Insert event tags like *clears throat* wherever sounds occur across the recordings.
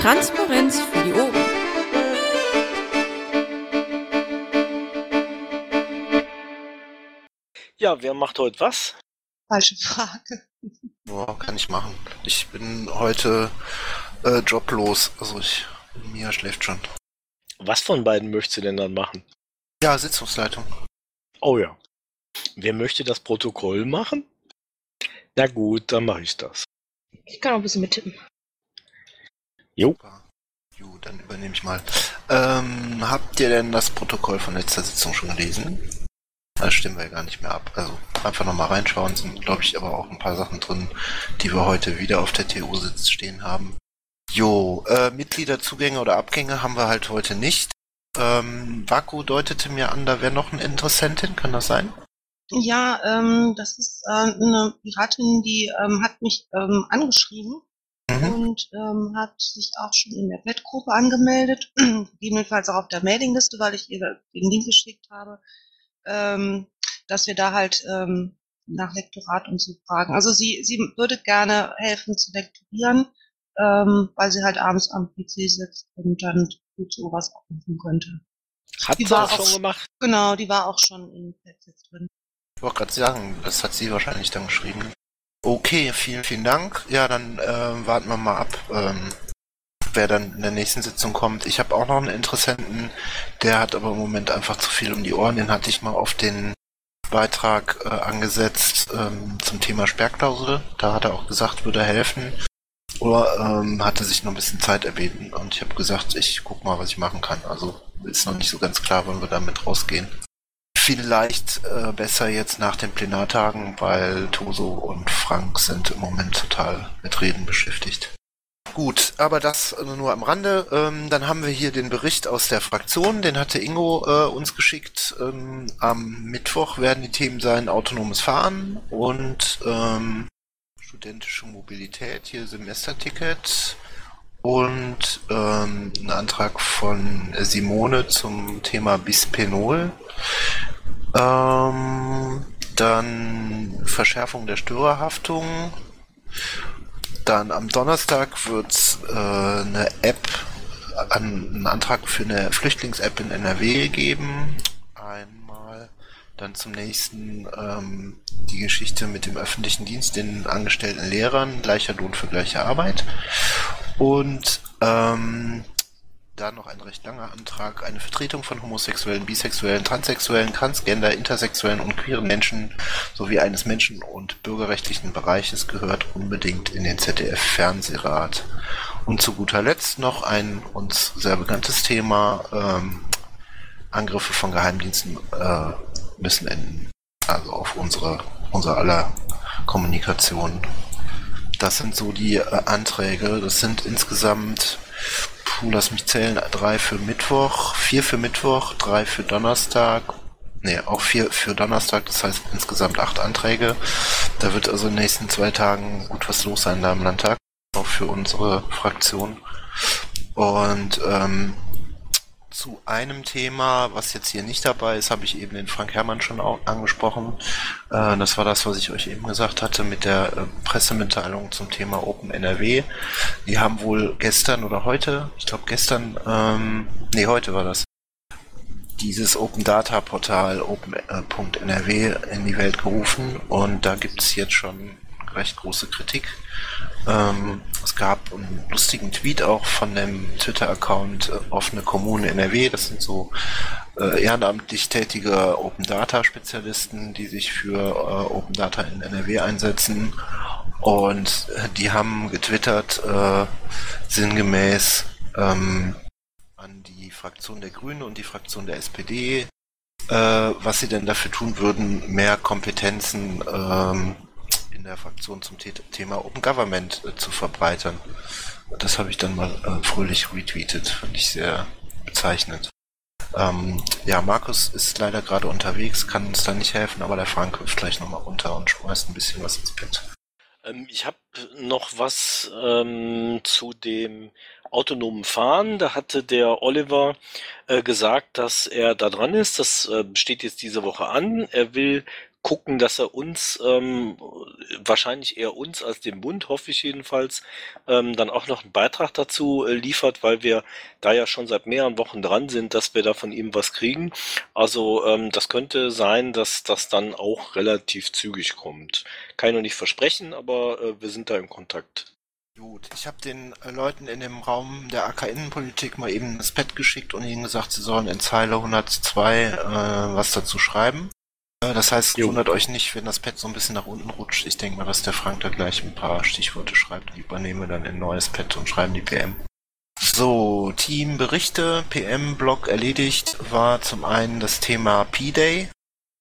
Transparenz für die Ohren. Ja, wer macht heute was? Falsche Frage. Ja, kann ich machen. Ich bin heute äh, joblos. Also ich, Mia schläft schon. Was von beiden möchtest du denn dann machen? Ja, Sitzungsleitung. Oh ja. Wer möchte das Protokoll machen? Na gut, dann mache ich das. Ich kann auch ein bisschen mittippen. Jo. Jo, dann übernehme ich mal. Ähm, habt ihr denn das Protokoll von letzter Sitzung schon gelesen? Das stimmen wir ja gar nicht mehr ab. Also einfach nochmal reinschauen, sind glaube ich aber auch ein paar Sachen drin, die wir heute wieder auf der TU-Sitz stehen haben. Jo, äh, Mitgliederzugänge oder Abgänge haben wir halt heute nicht. Ähm, Vaku deutete mir an, da wäre noch eine Interessentin, kann das sein? Ja, ähm, das ist äh, eine Piratin, die ähm, hat mich ähm, angeschrieben Mhm. und ähm, hat sich auch schon in der Bettgruppe angemeldet, *clears throat* gegebenenfalls auch auf der Mailingliste, weil ich ihr den Link geschickt habe, ähm, dass wir da halt ähm, nach Lektorat und so fragen. Also sie, sie würde gerne helfen zu lektorieren, ähm, weil sie halt abends am PC sitzt und dann gut sowas aufrufen könnte. Hat Die sie war auch schon gemacht? Genau, die war auch schon in Pets drin. Ich wollte gerade sagen, das hat sie wahrscheinlich dann geschrieben. Okay, vielen, vielen Dank. Ja, dann äh, warten wir mal ab, ähm, wer dann in der nächsten Sitzung kommt. Ich habe auch noch einen Interessenten, der hat aber im Moment einfach zu viel um die Ohren. Den hatte ich mal auf den Beitrag äh, angesetzt ähm, zum Thema Sperrklausel. Da hat er auch gesagt, würde helfen. Oder ähm, hatte sich noch ein bisschen Zeit erbeten und ich habe gesagt, ich guck mal, was ich machen kann. Also ist noch nicht so ganz klar, wann wir damit rausgehen vielleicht äh, besser jetzt nach den Plenartagen, weil Toso und Frank sind im Moment total mit Reden beschäftigt. Gut, aber das nur am Rande. Ähm, dann haben wir hier den Bericht aus der Fraktion, den hatte Ingo äh, uns geschickt. Ähm, am Mittwoch werden die Themen sein autonomes Fahren und ähm, studentische Mobilität, hier Semesterticket und ähm, ein Antrag von Simone zum Thema Bisphenol. Ähm, dann Verschärfung der Störerhaftung. Dann am Donnerstag wird äh, eine App, an, einen Antrag für eine Flüchtlings-App in NRW geben. Einmal. Dann zum nächsten ähm, die Geschichte mit dem öffentlichen Dienst, den angestellten Lehrern, gleicher Lohn für gleiche Arbeit. Und ähm, dann noch ein recht langer Antrag, eine Vertretung von homosexuellen, bisexuellen, transsexuellen, transgender, intersexuellen und queeren Menschen sowie eines Menschen- und bürgerrechtlichen Bereiches gehört unbedingt in den ZDF-Fernsehrat. Und zu guter Letzt noch ein uns sehr bekanntes Thema, ähm, Angriffe von Geheimdiensten äh, müssen enden. Also auf unsere, unser aller Kommunikation. Das sind so die äh, Anträge. Das sind insgesamt Puh, lass mich zählen. Drei für Mittwoch, vier für Mittwoch, drei für Donnerstag. Nee, auch vier für Donnerstag, das heißt insgesamt acht Anträge. Da wird also in den nächsten zwei Tagen gut was los sein da im Landtag. Auch für unsere Fraktion. Und ähm, zu einem Thema, was jetzt hier nicht dabei ist, habe ich eben den Frank Herrmann schon angesprochen. Äh, das war das, was ich euch eben gesagt hatte mit der äh, Pressemitteilung zum Thema Open NRW. Die haben wohl gestern oder heute, ich glaube gestern, ähm, nee, heute war das, dieses Open Data Portal open.nrw in die Welt gerufen und da gibt es jetzt schon recht große Kritik. Ähm, es gab einen lustigen Tweet auch von dem Twitter-Account äh, Offene Kommune NRW. Das sind so äh, ehrenamtlich tätige Open Data Spezialisten, die sich für äh, Open Data in NRW einsetzen. Und äh, die haben getwittert, äh, sinngemäß ähm, an die Fraktion der Grünen und die Fraktion der SPD, was sie denn dafür tun würden, mehr Kompetenzen ähm, der Fraktion zum The Thema Open Government äh, zu verbreitern. Das habe ich dann mal äh, fröhlich retweetet, fand ich sehr bezeichnend. Ähm, ja, Markus ist leider gerade unterwegs, kann uns da nicht helfen, aber der Frank hüpft gleich nochmal runter und schmeißt ein bisschen was ins Bett. Ähm, ich habe noch was ähm, zu dem autonomen Fahren. Da hatte der Oliver äh, gesagt, dass er da dran ist. Das äh, steht jetzt diese Woche an. Er will gucken, dass er uns, ähm, wahrscheinlich eher uns als dem Bund, hoffe ich jedenfalls, ähm, dann auch noch einen Beitrag dazu äh, liefert, weil wir da ja schon seit mehreren Wochen dran sind, dass wir da von ihm was kriegen. Also ähm, das könnte sein, dass das dann auch relativ zügig kommt. Kann ich noch nicht versprechen, aber äh, wir sind da im Kontakt. Gut, ich habe den äh, Leuten in dem Raum der AK-Innenpolitik mal eben das Pad geschickt und ihnen gesagt, sie sollen in Zeile 102 äh, was dazu schreiben. Das heißt, Jo. wundert euch nicht, wenn das Pad so ein bisschen nach unten rutscht. Ich denke mal, dass der Frank da gleich ein paar Stichworte schreibt. Die übernehme dann ein neues Pad und schreiben die PM. So, Teamberichte, PM-Block erledigt, war zum einen das Thema P-Day.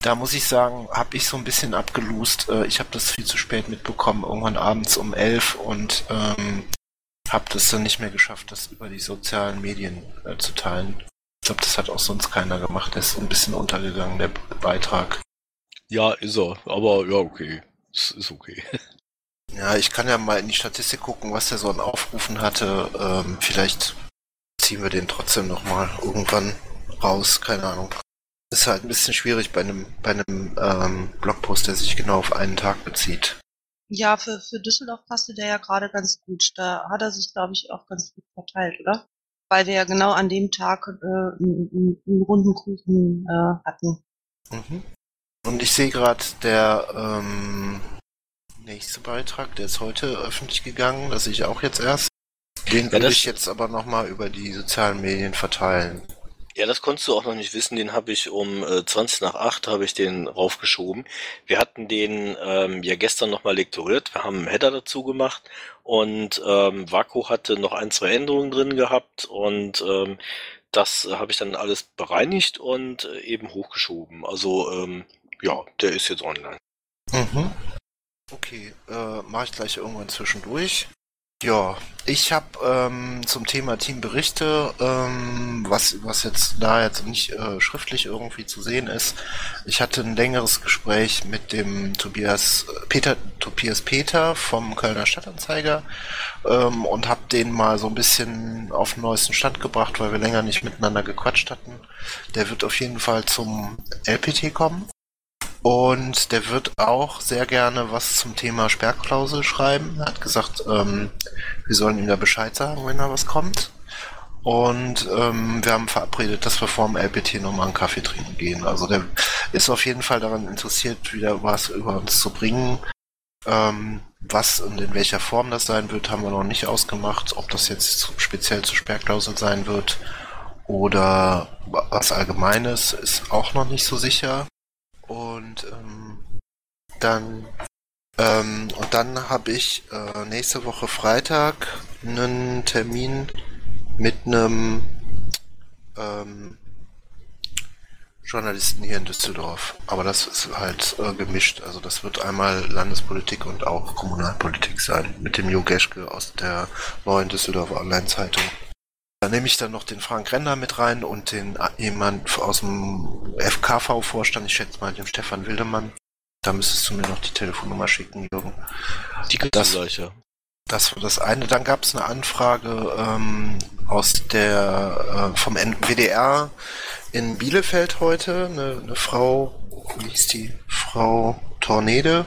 Da muss ich sagen, habe ich so ein bisschen abgelust. Äh, Ich habe das viel zu spät mitbekommen, irgendwann abends um elf und ähm, habe das dann nicht mehr geschafft, das über die sozialen Medien äh, zu teilen. Ich glaube, das hat auch sonst keiner gemacht. Der ist so ein bisschen untergegangen, der Beitrag. Ja, ist er. Aber ja, okay. Es ist okay. *laughs* Ja, ich kann ja mal in die Statistik gucken, was der so an Aufrufen hatte. Ähm, vielleicht ziehen wir den trotzdem nochmal irgendwann raus, keine Ahnung. Ist halt ein bisschen schwierig bei einem, bei einem ähm, Blogpost, der sich genau auf einen Tag bezieht. Ja, für, für Düsseldorf passte der ja gerade ganz gut. Da hat er sich, glaube ich, auch ganz gut verteilt, oder? Weil wir ja genau an dem Tag äh, einen, einen, einen runden Kuchen äh, hatten. Mhm. Und ich sehe gerade der ähm, nächste Beitrag, der ist heute öffentlich gegangen, das sehe ich auch jetzt erst. Den Ja, würde das- ich jetzt aber nochmal über die sozialen Medien verteilen. Ja, das konntest du auch noch nicht wissen. Den habe ich um äh, 20 nach 8 habe ich den raufgeschoben. Wir hatten den ähm, ja gestern nochmal lektoriert. Wir haben einen Header dazu gemacht und ähm, Vaku hatte noch ein, zwei Änderungen drin gehabt und ähm, das äh, habe ich dann alles bereinigt und äh, eben hochgeschoben. Also ähm, ja, der ist jetzt online. Mhm. Okay, äh, mache ich gleich irgendwann zwischendurch. Ja, ich habe ähm, zum Thema Teamberichte, ähm, was, was jetzt da jetzt nicht äh, schriftlich irgendwie zu sehen ist, ich hatte ein längeres Gespräch mit dem Tobias äh, Peter Tobias Peter vom Kölner Stadtanzeiger ähm, und habe den mal so ein bisschen auf den neuesten Stand gebracht, weil wir länger nicht miteinander gequatscht hatten. Der wird auf jeden Fall zum LPT kommen. Und der wird auch sehr gerne was zum Thema Sperrklausel schreiben. Er hat gesagt, ähm, wir sollen ihm da Bescheid sagen, wenn da was kommt. Und ähm, wir haben verabredet, dass wir vor dem LPT nochmal einen Kaffee trinken gehen. Also der ist auf jeden Fall daran interessiert, wieder was über uns zu bringen. Ähm, was und in welcher Form das sein wird, haben wir noch nicht ausgemacht. Ob das jetzt speziell zur Sperrklausel sein wird oder was Allgemeines, ist auch noch nicht so sicher. Und ähm, dann ähm, und dann habe ich äh, nächste Woche Freitag einen Termin mit einem ähm, Journalisten hier in Düsseldorf. Aber das ist halt äh, gemischt. Also das wird einmal Landespolitik und auch Kommunalpolitik sein. Mit dem Jo Geschke aus der neuen Düsseldorfer Online-Zeitung. Da nehme ich dann noch den Frank Renner mit rein und den äh, jemand aus dem FKV-Vorstand, ich schätze mal den Stefan Wildemann. Da müsstest du mir noch die Telefonnummer schicken, Jürgen. Die kriegst Das- gleich, ja. Das war das eine. Dann gab es eine Anfrage ähm, aus der äh, vom WDR in Bielefeld heute. Eine, eine Frau, wie hieß die? Frau Tornede.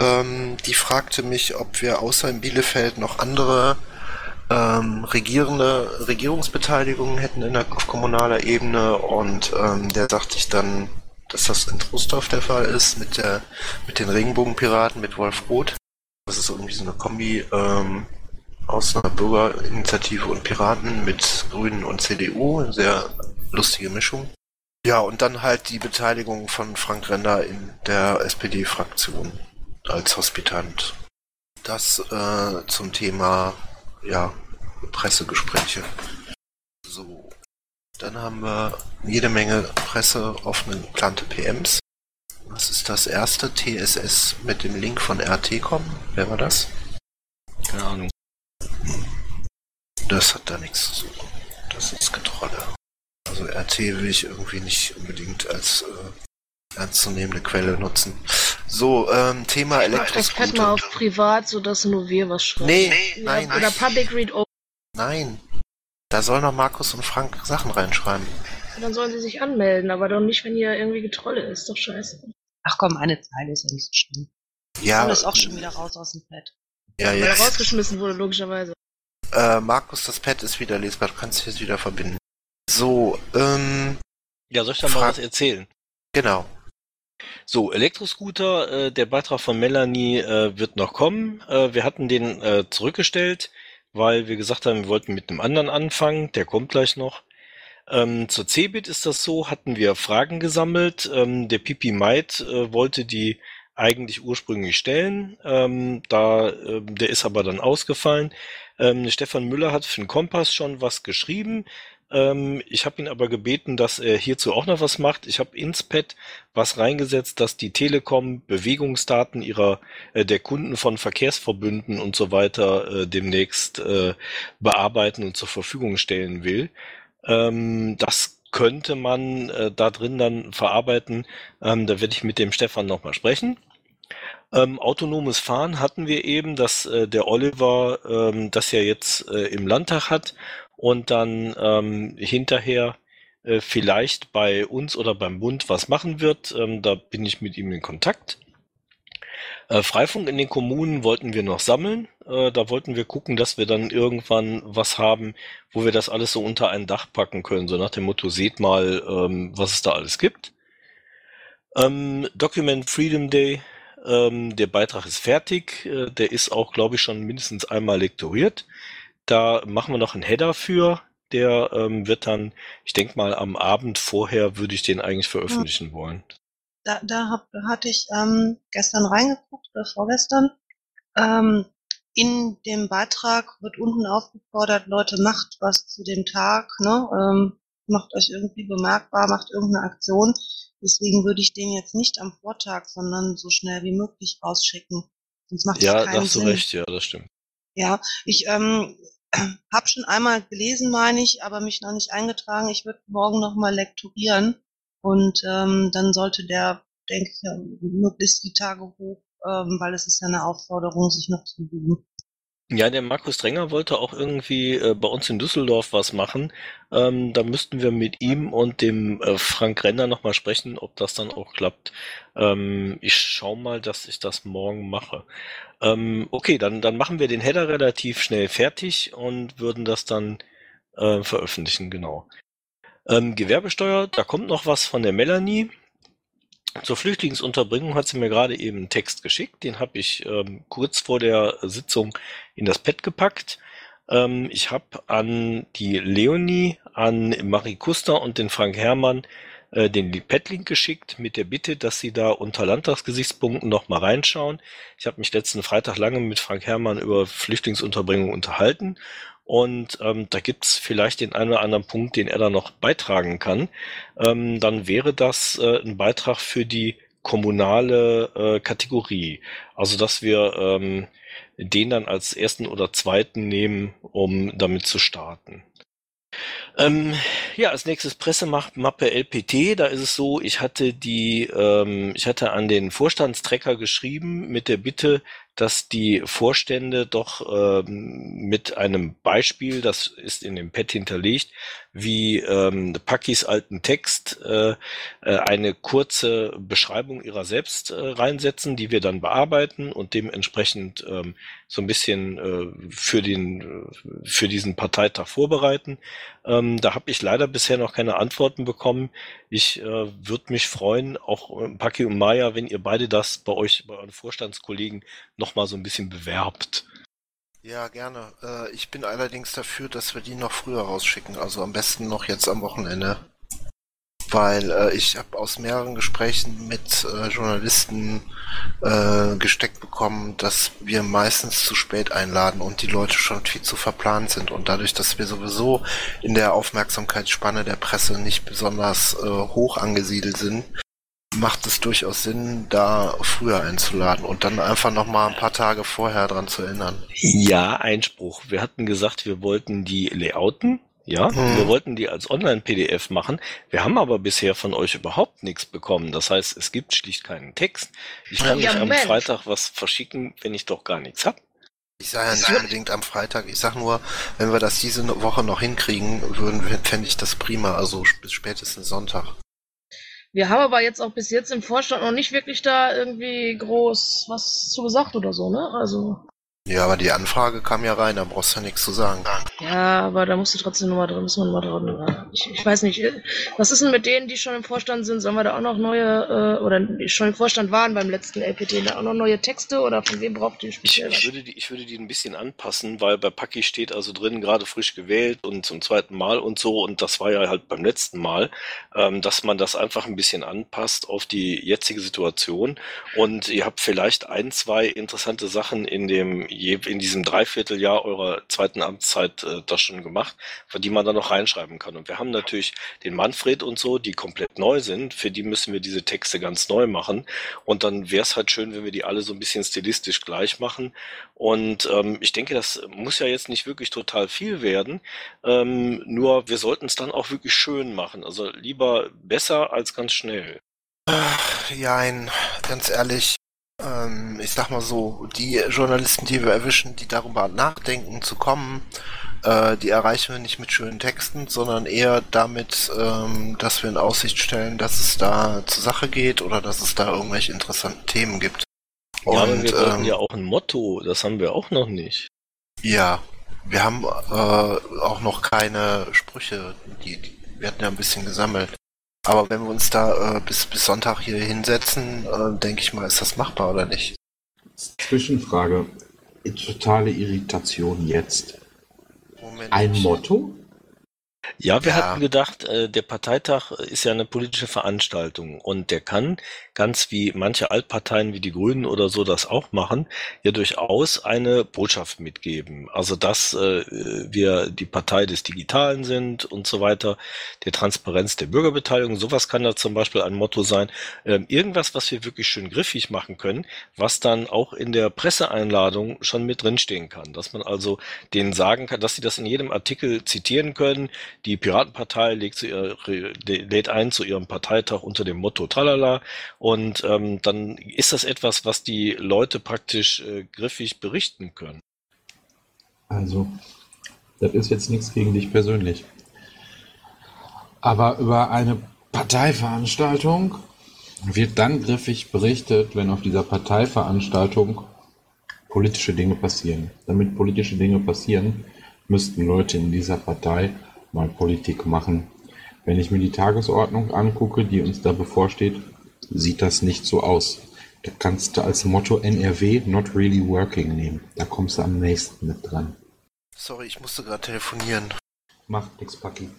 Ähm, die fragte mich, ob wir außer in Bielefeld noch andere ähm, regierende Regierungsbeteiligungen hätten in der, auf kommunaler Ebene und ähm, der sagte ich dann, dass das in Trostorf der Fall ist mit der mit den Regenbogenpiraten mit Wolf Roth. Das ist irgendwie so eine Kombi ähm, aus einer Bürgerinitiative und Piraten mit Grünen und CDU, eine sehr lustige Mischung. Ja, und dann halt die Beteiligung von Frank Render in der SPD-Fraktion als Hospitant. Das äh, zum Thema ja, Pressegespräche. So. Dann haben wir jede Menge Presse offene geplante PMs. Was ist das erste? TSS mit dem Link von RT kommen? Wer war das? Keine Ahnung. Das hat da nichts zu suchen. Das ist Getrolle. Also RT will ich irgendwie nicht unbedingt als äh, ernstzunehmende Quelle nutzen. So, ähm, Thema Das Pad mal Elektroscooter. auf privat, sodass nur wir was schreiben. Nee, Ja, nein, Oder Public Read Open. nein. Da sollen noch Markus und Frank Sachen reinschreiben. Dann sollen sie sich anmelden, aber doch nicht, wenn hier irgendwie Getrolle ist. Doch scheiße. Ach komm, eine Zeile ist ja nicht so schlimm. Ja, Und ist auch schon wieder raus aus dem Pad. ja Weil er rausgeschmissen wurde, logischerweise. Äh, Markus, das Pad ist wieder lesbar, du kannst es jetzt wieder verbinden. So, ähm, Ja, soll ich da mal was erzählen? genau. So, Elektroscooter, äh, der Beitrag von Melanie äh, wird noch kommen. Äh, wir hatten den äh, zurückgestellt, weil wir gesagt haben, wir wollten mit einem anderen anfangen. Der kommt gleich noch. Ähm, zur Cebit ist das so, hatten wir Fragen gesammelt. Ähm, der Pipi Maid äh, wollte die eigentlich ursprünglich stellen. Ähm, da, ähm, der ist aber dann ausgefallen. Ähm, Stefan Müller hat für den Kompass schon was geschrieben. Ähm, ich habe ihn aber gebeten, dass er hierzu auch noch was macht. Ich habe ins Pad was reingesetzt, dass die Telekom Bewegungsdaten ihrer äh, der Kunden von Verkehrsverbünden und so weiter äh, demnächst äh, bearbeiten und zur Verfügung stellen will. Ähm, das könnte man äh, da drin dann verarbeiten. Ähm, da werde ich mit dem Stefan nochmal sprechen. Ähm, autonomes Fahren hatten wir eben, dass äh, der Oliver ähm, das ja jetzt äh, im Landtag hat und dann ähm, hinterher äh, vielleicht bei uns oder beim Bund was machen wird. Ähm, da bin ich mit ihm in Kontakt. Äh, Freifunk in den Kommunen wollten wir noch sammeln. Äh, da wollten wir gucken, dass wir dann irgendwann was haben, wo wir das alles so unter ein Dach packen können. So nach dem Motto, seht mal, ähm, was es da alles gibt. Ähm, Document Freedom Day, ähm, der Beitrag ist fertig. Äh, der ist auch, glaube ich, schon mindestens einmal lektoriert. Da machen wir noch einen Header für. Der ähm, wird dann, ich denke mal, am Abend vorher würde ich den eigentlich veröffentlichen wollen. Da, da hab, hatte ich ähm, gestern reingeguckt oder vorgestern. Ähm, in dem Beitrag wird unten aufgefordert, Leute, macht was zu dem Tag, ne? ähm, macht euch irgendwie bemerkbar, macht irgendeine Aktion. Deswegen würde ich den jetzt nicht am Vortag, sondern so schnell wie möglich rausschicken. Sonst macht Ja, da hast du recht, ja, das stimmt. Ja, ich ähm, *clears throat* habe schon einmal gelesen, meine ich, aber mich noch nicht eingetragen. Ich würde morgen noch mal lektorieren und ähm, dann sollte der, denke ich, möglichst die Tage hoch, ähm, weil es ist ja eine Aufforderung, sich noch zu üben. Ja, der Markus Drenger wollte auch irgendwie äh, bei uns in Düsseldorf was machen. Ähm, da müssten wir mit ihm und dem äh, Frank Renner nochmal sprechen, ob das dann auch klappt. Ähm, ich schau mal, dass ich das morgen mache. Ähm, okay, dann, dann machen wir den Header relativ schnell fertig und würden das dann äh, veröffentlichen, genau. Ähm, Gewerbesteuer, da kommt noch was von der Melanie. Zur Flüchtlingsunterbringung hat sie mir gerade eben einen Text geschickt. Den habe ich ähm, kurz vor der Sitzung in das Pad gepackt. Ähm, ich habe an die Leonie, an Marie Kuster und den Frank Herrmann äh, den Pad-Link geschickt mit der Bitte, dass sie da unter Landtagsgesichtspunkten noch mal reinschauen. Ich habe mich letzten Freitag lange mit Frank Herrmann über Flüchtlingsunterbringung unterhalten und ähm, da gibt's vielleicht den einen oder anderen Punkt, den er da noch beitragen kann. Ähm, dann wäre das äh, ein Beitrag für die kommunale äh, Kategorie. Also dass wir ähm, den dann als ersten oder zweiten nehmen, um damit zu starten. Ähm, ja, als nächstes Pressemappe LPT. Da ist es so, ich hatte die, ähm, ich hatte an den Vorstandstrecker geschrieben mit der Bitte, dass die Vorstände doch ähm, mit einem Beispiel, das ist in dem Pad hinterlegt, wie ähm, Pakis alten Text äh, äh, eine kurze Beschreibung ihrer selbst äh, reinsetzen, die wir dann bearbeiten und dementsprechend ähm, so ein bisschen äh, für den für diesen Parteitag vorbereiten. Ähm, da habe ich leider bisher noch keine Antworten bekommen. Ich äh, würde mich freuen, auch äh, Paki und Maya, wenn ihr beide das bei euch, bei euren Vorstandskollegen noch mal so ein bisschen bewerbt. Ja, gerne. Äh, ich bin allerdings dafür, dass wir die noch früher rausschicken, also am besten noch jetzt am Wochenende. Weil äh, ich habe aus mehreren Gesprächen mit äh, Journalisten äh, gesteckt bekommen, dass wir meistens zu spät einladen und die Leute schon viel zu verplant sind. Und dadurch, dass wir sowieso in der Aufmerksamkeitsspanne der Presse nicht besonders äh, hoch angesiedelt sind, macht es durchaus Sinn, da früher einzuladen und dann einfach noch mal ein paar Tage vorher dran zu erinnern. Ja, Einspruch. Wir hatten gesagt, wir wollten die layouten. Ja, Mhm. wir wollten die als Online-PDF machen. Wir haben aber bisher von euch überhaupt nichts bekommen. Das heißt, es gibt schlicht keinen Text. Ich kann Ja, nicht am Moment. Freitag was verschicken, wenn ich doch gar nichts hab. Ich sage ja nicht unbedingt am Freitag. Ich sag nur, wenn wir das diese Woche noch hinkriegen würden, fände ich das prima. Also bis spätestens Sonntag. Wir haben aber jetzt auch bis jetzt im Vorstand noch nicht wirklich da irgendwie groß was zu gesagt oder so, ne? Also. Ja, aber die Anfrage kam ja rein, da brauchst du ja nichts zu sagen. Ja, aber da musst du trotzdem nochmal drin, müssen wir nochmal drin. Ich, ich weiß nicht, äh, was ist denn mit denen, die schon im Vorstand sind? Sollen wir da auch noch neue, äh, oder die schon im Vorstand waren beim letzten LPT, da auch noch neue Texte oder von wem braucht ihr Ich, speziell ich, was? würde die, ich würde die ein bisschen anpassen, weil bei Paki steht also drin, gerade frisch gewählt und zum zweiten Mal und so, und das war ja halt beim letzten Mal, ähm, dass man das einfach ein bisschen anpasst auf die jetzige Situation. Und ihr habt vielleicht ein, zwei interessante Sachen in dem in diesem Dreivierteljahr eurer zweiten Amtszeit äh, das schon gemacht, die man dann noch reinschreiben kann. Und wir haben natürlich den Manfred und so, die komplett neu sind, für die müssen wir diese Texte ganz neu machen. Und dann wäre es halt schön, wenn wir die alle so ein bisschen stilistisch gleich machen. Und ähm, ich denke, das muss ja jetzt nicht wirklich total viel werden. Ähm, nur wir sollten es dann auch wirklich schön machen. Also lieber besser als ganz schnell. Jein, ganz ehrlich, ähm, ich sag mal so, die Journalisten, die wir erwischen, die darüber nachdenken zu kommen, äh, die erreichen wir nicht mit schönen Texten, sondern eher damit, ähm, dass wir in Aussicht stellen, dass es da zur Sache geht oder dass es da irgendwelche interessanten Themen gibt. ja, aber wir wollten ähm, ja auch ein Motto. Das haben wir auch noch nicht. Ja, wir haben äh, auch noch keine Sprüche. Die, die, wir hatten ja ein bisschen gesammelt. Aber wenn wir uns da äh, bis, bis Sonntag hier hinsetzen, äh, denke ich mal, ist das machbar oder nicht? Zwischenfrage. Totale Irritation jetzt. Ein Motto? Ja, wir Ja. hatten gedacht, äh, der Parteitag ist ja eine politische Veranstaltung und der kann, ganz wie manche Altparteien wie die Grünen oder so das auch machen, ja durchaus eine Botschaft mitgeben. Also dass äh, wir die Partei des Digitalen sind und so weiter, der Transparenz der Bürgerbeteiligung, sowas kann da zum Beispiel ein Motto sein. Ähm, irgendwas, was wir wirklich schön griffig machen können, was dann auch in der Presseeinladung schon mit drinstehen kann. Dass man also denen sagen kann, dass sie das in jedem Artikel zitieren können. Die Piratenpartei legt, zu ihr, lädt ein zu ihrem Parteitag unter dem Motto Tralala und ähm, dann ist das etwas, was die Leute praktisch äh, griffig berichten können. Also, das ist jetzt nichts gegen dich persönlich. Aber über eine Parteiveranstaltung wird dann griffig berichtet, wenn auf dieser Parteiveranstaltung politische Dinge passieren. Damit politische Dinge passieren, müssten Leute in dieser Partei mal Politik machen. Wenn ich mir die Tagesordnung angucke, die uns da bevorsteht, sieht das nicht so aus. Da kannst du als Motto NRW not really working nehmen. Da kommst du am nächsten mit dran. Sorry, ich musste gerade telefonieren. Macht nix, Paki.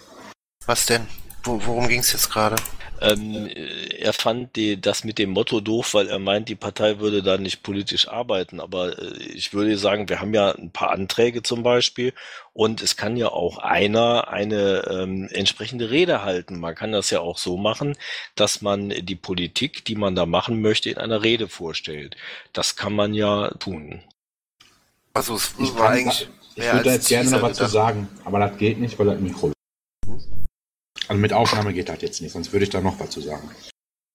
Was denn? Wo, worum ging es jetzt gerade? Ähm, äh, er fand die, das mit dem Motto doof, weil er meint, die Partei würde da nicht politisch arbeiten. Aber äh, ich würde sagen, wir haben ja ein paar Anträge zum Beispiel und es kann ja auch einer eine ähm, entsprechende Rede halten. Man kann das ja auch so machen, dass man die Politik, die man da machen möchte, in einer Rede vorstellt. Das kann man ja tun. Also es Ich, war kann, eigentlich ich würde jetzt gerne noch was zu sagen, aber das geht nicht, weil das Mikro. Also mit Aufnahme geht das jetzt nicht, sonst würde ich da noch was zu sagen.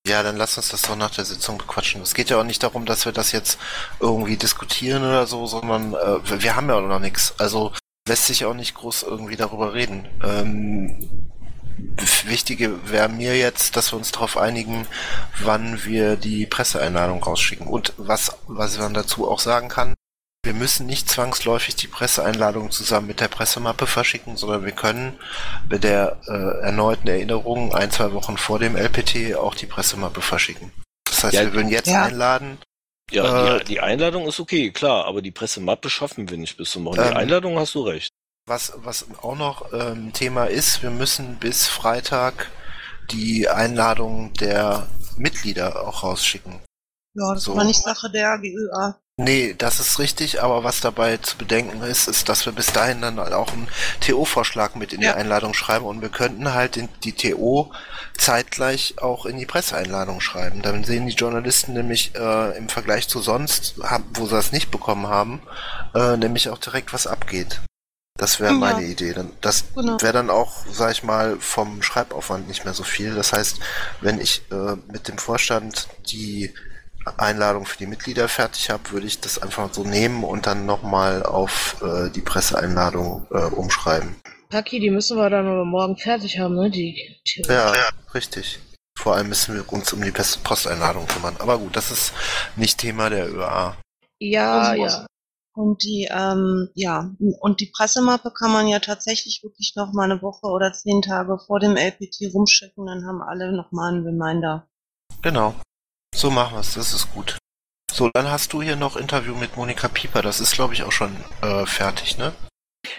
Ja, dann lass uns das doch nach der Sitzung bequatschen. Es geht ja auch nicht darum, dass wir das jetzt irgendwie diskutieren oder so, sondern äh, wir- haben ja auch noch nichts. Also lässt sich auch nicht groß irgendwie darüber reden. Ähm, Wichtige wäre mir jetzt, dass wir uns darauf einigen, wann wir die Presseeinladung rausschicken. Und was, was man dazu auch sagen kann, wir müssen nicht zwangsläufig die Presseeinladung zusammen mit der Pressemappe verschicken, sondern wir können bei der äh, erneuten Erinnerung ein, zwei Wochen vor dem LPT auch die Pressemappe verschicken. Das heißt, Ja, wir würden jetzt ja. einladen. Ja, Äh, die, die Einladung ist okay, klar, aber die Pressemappe schaffen wir nicht bis zum Morgen. Die Ähm, Einladung hast du recht. Was, was auch noch ähm, Thema ist, wir müssen bis Freitag die Einladung der Mitglieder auch rausschicken. Ja, das So. war nicht Sache der GÖA. Nee, das ist richtig, aber was dabei zu bedenken ist, ist, dass wir bis dahin dann auch einen TO-Vorschlag mit in Ja. die Einladung schreiben und wir könnten halt den, die TO zeitgleich auch in die Presseeinladung schreiben. Dann sehen die Journalisten nämlich äh, im Vergleich zu sonst, hab, wo sie das nicht bekommen haben, äh, nämlich auch direkt was abgeht. Das wäre Ja. meine Idee. Dann- Das Genau. wäre dann auch, sag ich mal, vom Schreibaufwand nicht mehr so viel. Das heißt, wenn ich äh, mit dem Vorstand die Einladung für die Mitglieder fertig habe, würde ich das einfach so nehmen und dann nochmal auf äh, die Presseeinladung äh, umschreiben. Paki, die müssen wir dann aber morgen fertig haben, ne? Die Theorie. Ja, richtig. Vor allem müssen wir uns um die Posteinladung kümmern. Aber gut, das ist nicht Thema der ÖA. Ja, Und- ja. Und die, ähm, ja, und die Pressemappe kann man ja tatsächlich wirklich noch mal eine Woche oder zehn Tage vor dem LPT rumschicken, dann haben alle noch mal einen Reminder. Genau. So machen wir es, das ist gut. So, dann hast du hier noch Interview mit Monika Pieper. Das ist, glaube ich, auch schon äh, fertig, ne?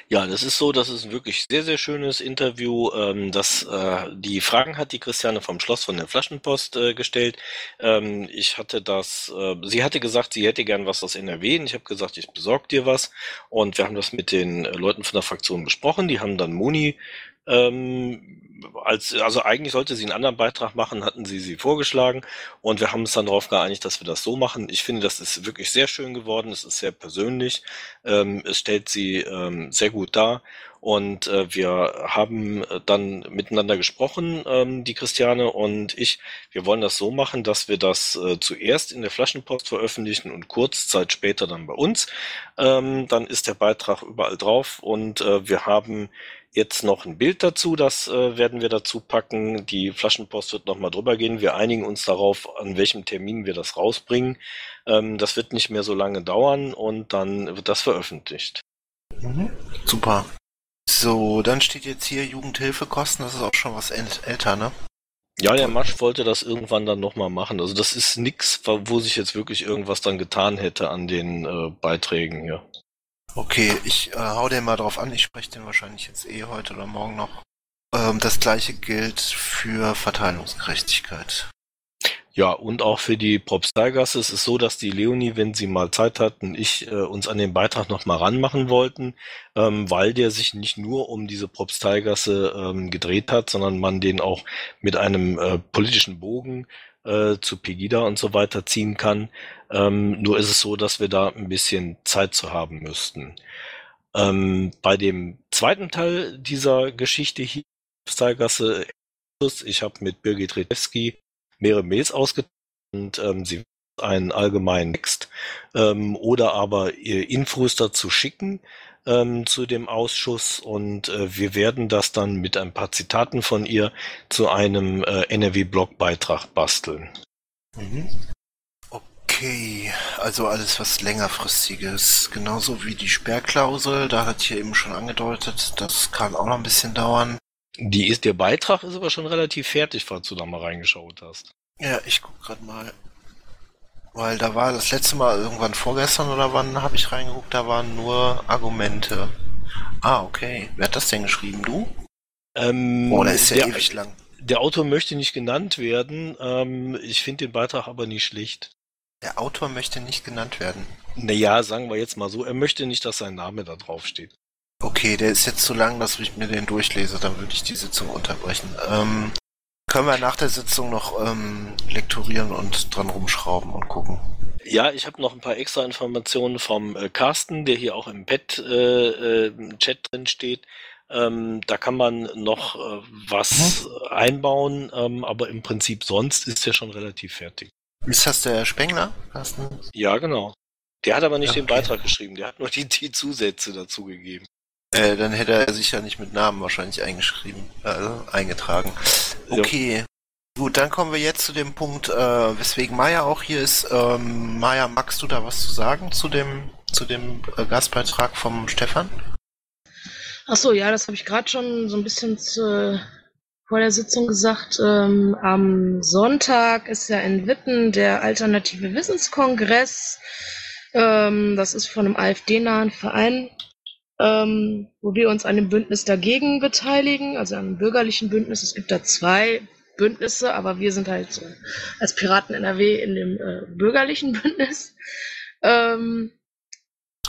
Ja, das ist so, das ist ein wirklich sehr, sehr schönes Interview. Ähm, das, äh, die Fragen hat die Christiane vom Schloss von der Flaschenpost äh, gestellt. Ähm, ich hatte das, äh, sie hatte gesagt, sie hätte gern was aus NRW. Und ich habe gesagt, ich besorge dir was. Und wir haben das mit den äh, Leuten von der Fraktion besprochen. Die haben dann Moni ähm, als, also eigentlich sollte sie einen anderen Beitrag machen, hatten sie sie vorgeschlagen und wir haben uns dann darauf geeinigt, dass wir das so machen. Ich finde, das ist wirklich sehr schön geworden, es ist sehr persönlich, ähm, es stellt sie ähm, sehr gut dar und äh, wir haben äh, dann miteinander gesprochen, ähm, die Christiane und ich. Wir wollen das so machen, dass wir das äh, zuerst in der Flaschenpost veröffentlichen und kurz Zeit später dann bei uns. Ähm, dann ist der Beitrag überall drauf und äh, wir haben jetzt noch ein Bild dazu, das äh, werden wir dazu packen. Die Flaschenpost wird nochmal drüber gehen. Wir einigen uns darauf, an welchem Termin wir das rausbringen. Ähm, das wird nicht mehr so lange dauern und dann wird das veröffentlicht. Super. So, dann steht jetzt hier Jugendhilfekosten. Das ist auch schon was äl älter, ne? Ja, der Masch wollte das irgendwann dann nochmal machen. Also das ist nix, wo wo sich jetzt wirklich irgendwas dann getan hätte an den äh, Beiträgen hier. Okay, ich äh, hau den mal drauf an. Ich spreche den wahrscheinlich jetzt eh heute oder morgen noch. Ähm, das gleiche gilt für Verteilungsgerechtigkeit. Ja, und auch für die Propsteigasse. Es ist so, dass die Leonie, wenn sie mal Zeit hatten, ich äh, uns an den Beitrag noch mal ranmachen wollten, ähm, weil der sich nicht nur um diese Propsteigasse ähm, gedreht hat, sondern man den auch mit einem äh, politischen Bogen äh, zu Pegida und so weiter ziehen kann. Ähm, nur ist es so, dass wir da ein bisschen Zeit zu haben müssten. Ähm, bei dem zweiten Teil dieser Geschichte hier, Propsteigasse, ich habe mit Birgit Redewski mehrere Mails ausgetauscht und ähm, sie einen allgemeinen Text ähm, oder aber ihr Infos dazu schicken ähm, zu dem Ausschuss und äh, wir werden das dann mit ein paar Zitaten von ihr zu einem äh, NRW-Blogbeitrag basteln. Mhm. Okay, also alles was längerfristiges, genauso wie die Sperrklausel, da hat hier eben schon angedeutet, das kann auch noch ein bisschen dauern. Die ist, der Beitrag ist aber schon relativ fertig, falls du da mal reingeschaut hast. Ja, ich guck gerade mal. Weil da war das letzte Mal irgendwann vorgestern oder wann habe ich reingeguckt, da waren nur Argumente. Ah, okay. Wer hat das denn geschrieben? Du? Ähm, Oh, der ist ja der, ewig lang. der Autor möchte nicht genannt werden. Ähm, ich finde den Beitrag aber nicht schlecht. Der Autor möchte nicht genannt werden. Naja, sagen wir jetzt mal so, er möchte nicht, dass sein Name da drauf steht. Okay, der ist jetzt zu lang, dass ich mir den durchlese, dann würde ich die Sitzung unterbrechen. Ähm, können wir nach der Sitzung noch ähm, lektorieren und dran rumschrauben und gucken. Ja, ich habe noch ein paar extra Informationen vom äh, Carsten, der hier auch im Pet äh, äh, Chat drin steht. Ähm, da kann man noch äh, was einbauen, ähm, aber im Prinzip sonst ist er schon relativ fertig. Ist das der Spengler, Carsten? Ja, genau. Der hat aber nicht den Okay. Beitrag geschrieben, der hat nur die, die Zusätze dazu gegeben. Äh, dann hätte er sich ja nicht mit Namen wahrscheinlich eingeschrieben, äh, eingetragen. Okay. Gut, dann kommen wir jetzt zu dem Punkt, äh, weswegen Maya auch hier ist. Ähm, Maya, magst du da was zu sagen zu dem, zu dem äh, Gastbeitrag vom Stefan? Ach so, ja, das habe ich gerade schon so ein bisschen zu, vor der Sitzung gesagt. Ähm, am Sonntag ist ja in Witten der Alternative Wissenskongress. Ähm, das ist von einem AfD-nahen Verein, ähm, wo wir uns an dem Bündnis dagegen beteiligen, also am bürgerlichen Bündnis. Es gibt da zwei Bündnisse, aber wir sind halt äh, als Piraten NRW in dem äh, bürgerlichen *laughs* Bündnis. Ähm,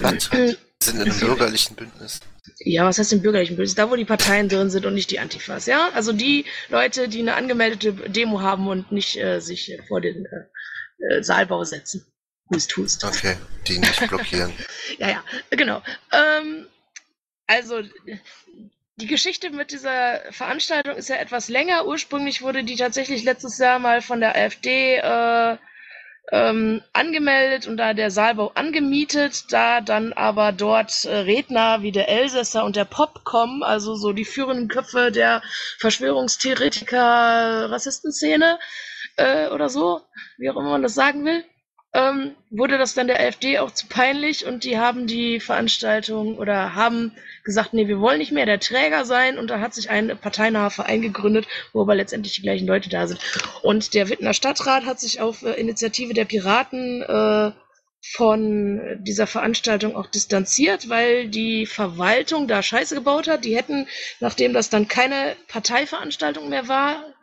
Was? Wir sind in einem bürgerlichen Bündnis. ja, was heißt im bürgerlichen Bündnis? Da, wo die Parteien drin sind und nicht die Antifas, ja? Also die Leute, die eine angemeldete Demo haben und nicht äh, sich vor den äh, äh, Saalbau setzen. Hust, hust. Okay, die nicht *laughs* blockieren. Ja, ja, genau. Ähm, also, die Geschichte mit dieser Veranstaltung ist ja etwas länger. Ursprünglich wurde die tatsächlich letztes Jahr mal von der AfD äh, ähm, angemeldet und da der Saalbau angemietet, da dann aber dort äh, Redner wie der Elsässer und der Pop kommen, also so die führenden Köpfe der Verschwörungstheoretiker Rassistenszene äh, oder so, wie auch immer man das sagen will, ähm, wurde das dann der AfD auch zu peinlich und die haben die Veranstaltung oder haben gesagt, nee, wir wollen nicht mehr der Träger sein und da hat sich ein parteinaher Verein gegründet, wo aber letztendlich die gleichen Leute da sind. Und der Wittener Stadtrat hat sich auf äh, Initiative der Piraten äh, von dieser Veranstaltung auch distanziert, weil die Verwaltung da Scheiße gebaut hat. Die hätten, nachdem das dann keine Parteiveranstaltung mehr war,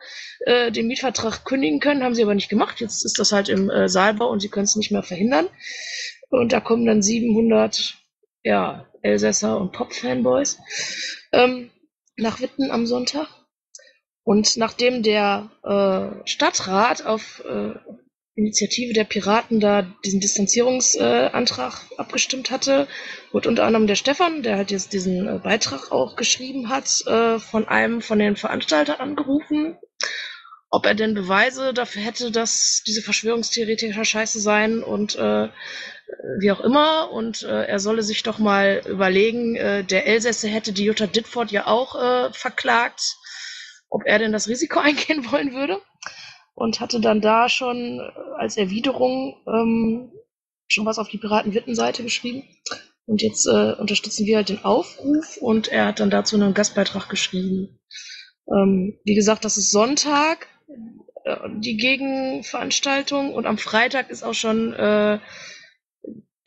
äh, den Mietvertrag kündigen können, haben sie aber nicht gemacht. Jetzt ist das halt im äh, Saalbau und sie können es nicht mehr verhindern. Und da kommen dann 700 ja, Elsässer und Pop-Fanboys ähm, nach Witten am Sonntag. Und nachdem der äh, Stadtrat auf äh, Initiative der Piraten da diesen Distanzierungsantrag äh, abgestimmt hatte, wurde unter anderem der Stefan, der halt jetzt diesen äh, Beitrag auch geschrieben hat, äh, von einem von den Veranstaltern angerufen, ob er denn Beweise dafür hätte, dass diese Verschwörungstheoretiker scheiße seien und äh, wie auch immer. Und äh, er solle sich doch mal überlegen, äh, der Elsässer hätte die Jutta Ditford ja auch verklagt, ob er denn das Risiko *laughs* eingehen wollen würde und hatte dann da schon äh, als Erwiderung ähm, schon was auf die Piraten-Witten-Seite geschrieben. Und jetzt äh, unterstützen wir halt den Aufruf und er hat dann dazu einen Gastbeitrag geschrieben. Ähm, wie gesagt, das ist Sonntag, äh, die Gegenveranstaltung und am Freitag ist auch schon, äh,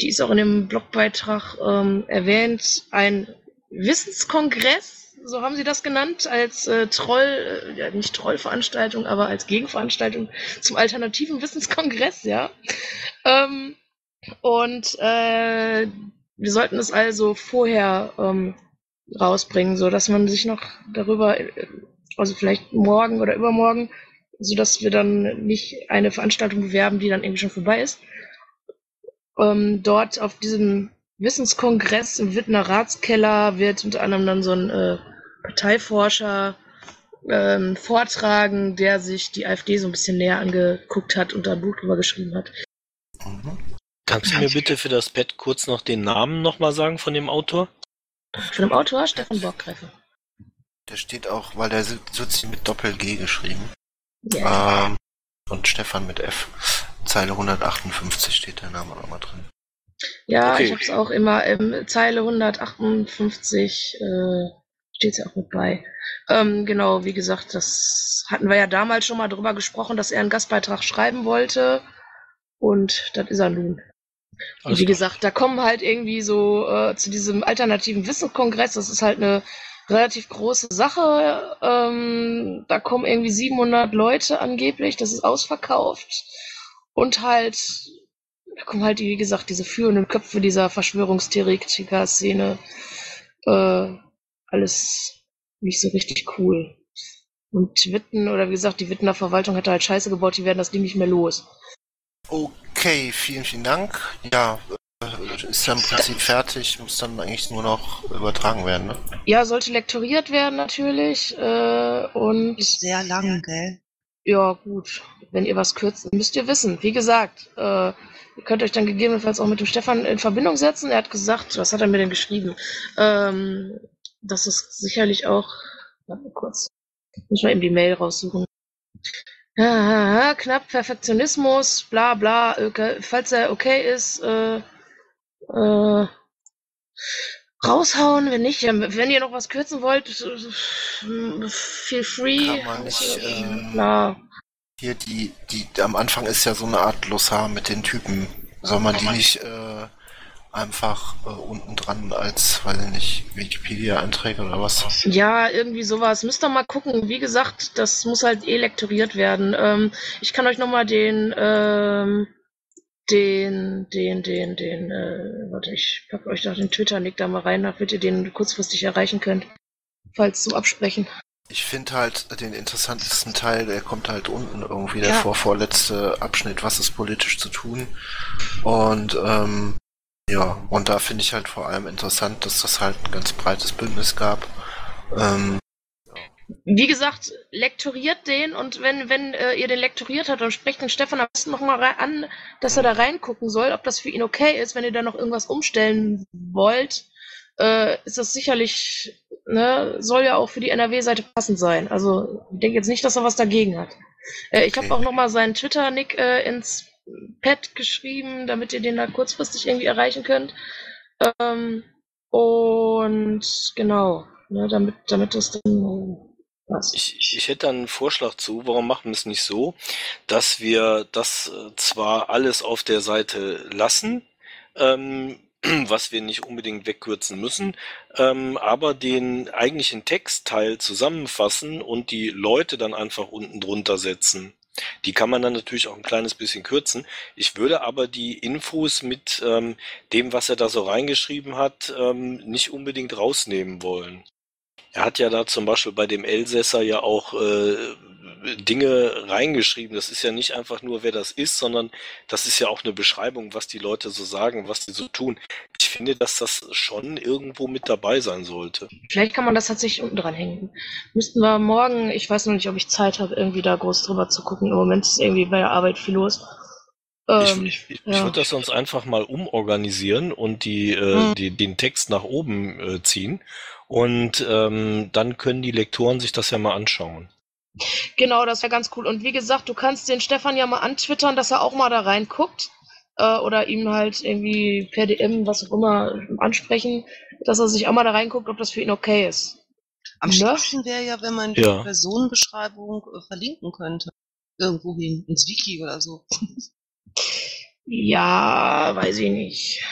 die ist auch in dem Blogbeitrag ähm, erwähnt, ein Wissenskongress so haben sie das genannt, als äh, Troll, äh, ja nicht Trollveranstaltung, aber als Gegenveranstaltung zum alternativen Wissenskongress, ja. Ähm, und äh, wir sollten es also vorher ähm, rausbringen, so dass man sich noch darüber, äh, also vielleicht morgen oder übermorgen, so dass wir dann nicht eine Veranstaltung bewerben, die dann irgendwie schon vorbei ist. Ähm, dort auf diesem Wissenskongress im Wittner Ratskeller wird unter anderem dann so ein äh, Parteiforscher ähm, vortragen, der sich die AfD so ein bisschen näher angeguckt hat und da ein Buch drüber geschrieben hat. Mhm. Kannst du mir bitte für das Pad kurz noch den Namen nochmal sagen von dem Autor? Von dem Autor Stefan Borggreife. Der steht auch, weil der Suzi mit Doppel-G geschrieben. Yeah. Ähm, und Stefan mit F. Zeile 158 steht der Name auch mal drin. Ja, Okay. ich habe es auch immer im Zeile 158 äh, steht ja auch mit bei. Ähm, genau, wie gesagt, das hatten wir ja damals schon mal drüber gesprochen, dass er einen Gastbeitrag schreiben wollte. Und das ist er nun. Und wie gesagt, da kommen halt irgendwie so äh, zu diesem alternativen Wissenskongress, das ist halt eine relativ große Sache. Ähm, da kommen irgendwie 700 Leute angeblich, das ist ausverkauft. Und halt, da kommen halt, wie gesagt, diese führenden Köpfe dieser Verschwörungstheoretiker-Szene. Äh, alles nicht so richtig cool. Und Witten, oder wie gesagt, die Wittener Verwaltung hat halt Scheiße gebaut, die werden das Ding nicht mehr los. Okay, vielen, vielen Dank. Ja, äh, ist dann im Prinzip fertig, muss dann eigentlich nur noch übertragen werden, ne? Ja, sollte lektoriert werden natürlich. Äh, und Ist sehr lang, gell? ja, gut, wenn ihr was kürzt, müsst ihr wissen. Wie gesagt, äh, ihr könnt euch dann gegebenenfalls auch mit dem Stefan in Verbindung setzen. Er hat gesagt, was hat er mir denn geschrieben? Ähm, das ist sicherlich auch, warte kurz, muss mal eben die Mail raussuchen. Ja, knapp Perfektionismus, bla bla, okay, falls er okay ist, äh, äh, raushauen, wenn nicht, ja, wenn ihr noch was kürzen wollt, äh, feel free. Kann man nicht, ähm, Klar. Hier, die, die, am Anfang ist ja so eine Art Glossar mit den Typen. Soll man die nicht äh, einfach äh, unten dran als, weiß ich nicht, Wikipedia-Einträge oder was? Ja, irgendwie sowas. Müsst ihr mal gucken. Wie gesagt, das muss halt eh lektoriert werden. Ähm, ich kann euch nochmal den, ähm, den, den, den, den, äh, warte, ich pack euch da den Twitter-Nick da mal rein, damit ihr den kurzfristig erreichen könnt. Falls zum Absprechen. Ich finde halt den interessantesten Teil, der kommt halt unten irgendwie, der Ja. vorvorletzte Abschnitt, was ist politisch zu tun. Und ähm, ja, und da finde ich halt vor allem interessant, dass das halt ein ganz breites Bündnis gab. Ähm, wie gesagt, lektoriert den und wenn, wenn äh, ihr den lektoriert habt, dann sprecht den Stefan am besten nochmal an, dass er da reingucken soll, ob das für ihn okay ist. Wenn ihr da noch irgendwas umstellen wollt, äh, ist das sicherlich, ne, soll ja auch für die NRW-Seite passend sein. Also ich denke jetzt nicht, dass er was dagegen hat. Äh, ich Okay. habe auch nochmal seinen Twitter-Nick äh, ins Pad geschrieben, damit ihr den da kurzfristig irgendwie erreichen könnt. Ähm, und genau, ne, damit, damit das dann. Ich, ich hätte einen Vorschlag zu, warum machen wir es nicht so, dass wir das äh, zwar alles auf der Seite lassen, ähm, *clears throat* was wir nicht unbedingt wegkürzen müssen, ähm, aber den eigentlichen Textteil zusammenfassen und die Leute dann einfach unten drunter setzen. Die kann man dann natürlich auch ein kleines bisschen kürzen. Ich würde aber die Infos mit ähm, dem, was er da so reingeschrieben hat, ähm, nicht unbedingt rausnehmen wollen. Er hat ja da zum Beispiel bei dem Elsässer ja auch äh, Dinge reingeschrieben. Das ist ja nicht einfach nur, wer das ist, sondern das ist ja auch eine Beschreibung, was die Leute so sagen, was die so tun. Ich finde, dass das schon irgendwo mit dabei sein sollte. Vielleicht kann man das tatsächlich unten dran hängen. Müssten wir morgen, ich weiß noch nicht, ob ich Zeit habe, irgendwie da groß drüber zu gucken. Im Moment ist irgendwie bei der Arbeit viel los. Ähm, ich ich, ich ja. würde das sonst einfach mal umorganisieren und die, äh, Mhm. die, den Text nach oben äh, ziehen. Und ähm, dann können die Lektoren sich das ja mal anschauen. Genau, das wäre ganz cool. Und wie gesagt, du kannst den Stefan ja mal antwittern, dass er auch mal da reinguckt. Äh, oder ihm halt irgendwie per DM, was auch immer, ansprechen, dass er sich auch mal da reinguckt, ob das für ihn okay ist. Am Ne? schlimmsten wäre ja, wenn man die Ja. Personenbeschreibung äh, verlinken könnte. Irgendwo hin, ins Wiki oder so. Ja, weiß ich nicht.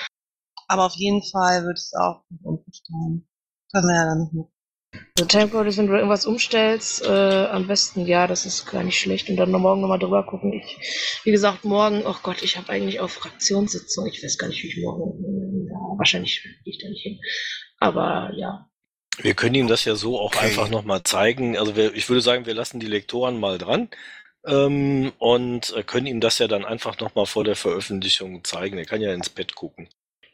Aber auf jeden Fall wird es auch unten stehen. Können wir ja dann noch. Also Timecode ist, wenn du irgendwas umstellst, äh, am besten, ja, das ist gar nicht schlecht. Und dann noch morgen nochmal drüber gucken. Ich, wie gesagt, morgen, oh Gott, ich habe eigentlich auch Fraktionssitzung. Ich weiß gar nicht, wie ich morgen, ja, wahrscheinlich gehe ich da nicht hin. Aber ja, Wir können ihm das ja so auch Okay. einfach nochmal zeigen. Also wir, ich würde sagen, wir lassen die Lektoren mal dran ähm, und äh, können ihm das ja dann einfach nochmal vor der Veröffentlichung zeigen. Er kann ja ins Bett gucken.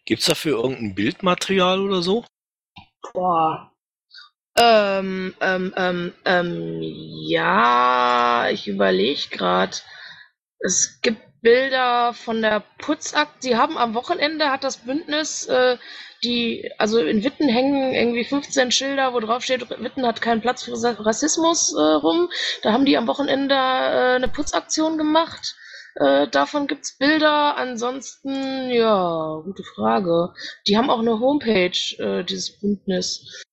Gibt's dafür irgendein Bildmaterial oder so? Boah. Ähm, ähm, ähm, ähm, ja, ich überlege gerade. Es gibt Bilder von der Putzakt. Sie haben am Wochenende hat das Bündnis, äh, die, also in Witten hängen irgendwie 15 Schilder, wo drauf steht, Witten hat keinen Platz für Rassismus äh, rum. Da haben die am Wochenende äh, eine Putzaktion gemacht. Äh, davon gibt's Bilder. Ansonsten, ja, gute Frage. Die haben auch eine Homepage, äh, dieses Bündnis.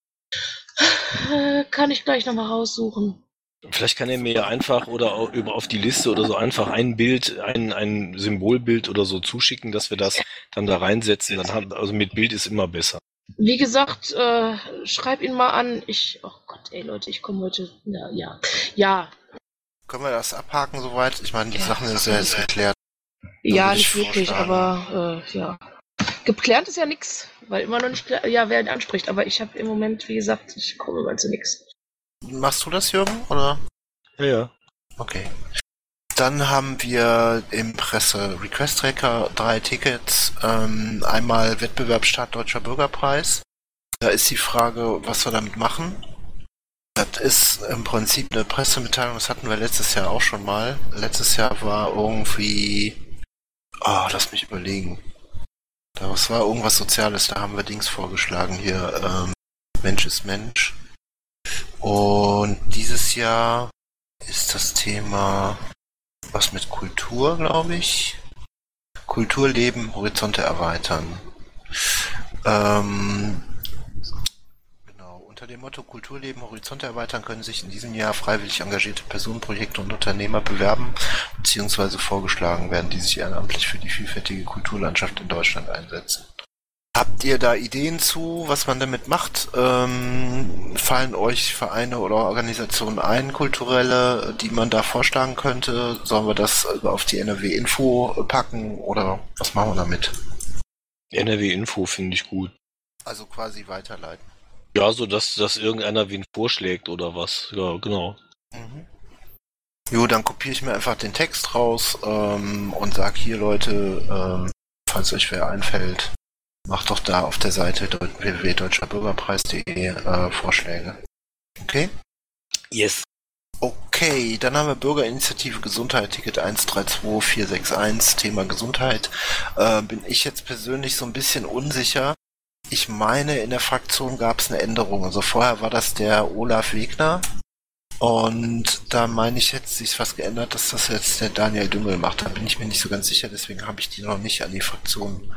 Kann ich gleich nochmal raussuchen. Vielleicht kann er mir ja einfach oder über auf die Liste oder so einfach ein Bild, ein, ein Symbolbild oder so zuschicken, dass wir das dann da reinsetzen. Dann haben, also mit Bild ist immer besser. Wie gesagt, äh, schreib ihn mal an. Ich, oh Gott, ey Leute, ich komme heute, ja, ja, ja, Können wir das abhaken soweit? Ich meine, die Ja. Sachen sind ja jetzt geklärt. ja, nicht ich wirklich, aber äh, ja. Geklärt ist ja nix, weil immer noch nicht klar, ja, wer ihn anspricht. Aber ich habe im Moment, wie gesagt, ich komme mal zu nix. Machst du das, Jürgen? Oder? Ja, ja. Okay. Dann haben wir im Presse Request Tracker drei Tickets. Ähm, einmal Wettbewerbsstart Deutscher Bürgerpreis. Da ist die Frage, was wir damit machen. Das ist im Prinzip eine Pressemitteilung, das hatten wir letztes Jahr auch schon mal. Letztes Jahr war irgendwie. Ah, lass mich überlegen. Das war irgendwas Soziales, da haben wir Dings vorgeschlagen hier. Ähm, Mensch ist Mensch. Und dieses Jahr ist das Thema was mit Kultur, glaube ich. Kulturleben, Horizonte erweitern. Ähm. Unter dem Motto Kulturleben, Horizonte erweitern können sich in diesem Jahr freiwillig engagierte Personen, Projekte und Unternehmer bewerben bzw. vorgeschlagen werden, die sich ehrenamtlich für die vielfältige Kulturlandschaft in Deutschland einsetzen. Habt ihr da Ideen zu, was man damit macht? Ähm, fallen euch Vereine oder Organisationen ein, kulturelle, die man da vorschlagen könnte? Sollen wir das äh, auf die NRW-Info packen oder was machen wir damit? NRW-Info finde ich gut. Also quasi weiterleiten. Ja, so dass, dass irgendeiner wen vorschlägt oder was. Ja, genau. Mhm. Jo, dann kopiere ich mir einfach den Text raus ähm, und sag hier Leute, ähm, falls euch wer einfällt, macht doch da auf der Seite www.deutscherbürgerpreis.de äh, Vorschläge. Okay? Yes. Okay, dann haben wir Bürgerinitiative Gesundheit, Ticket 132461, Thema Gesundheit. Äh, bin ich jetzt persönlich so ein bisschen unsicher. Ich meine, in der Fraktion gab es eine Änderung. Also vorher war das der Olaf Wegner. Und da meine ich jetzt sich was geändert, dass das jetzt der Daniel Düngel macht. Da bin ich mir nicht so ganz sicher, deswegen habe ich die noch nicht an die Fraktion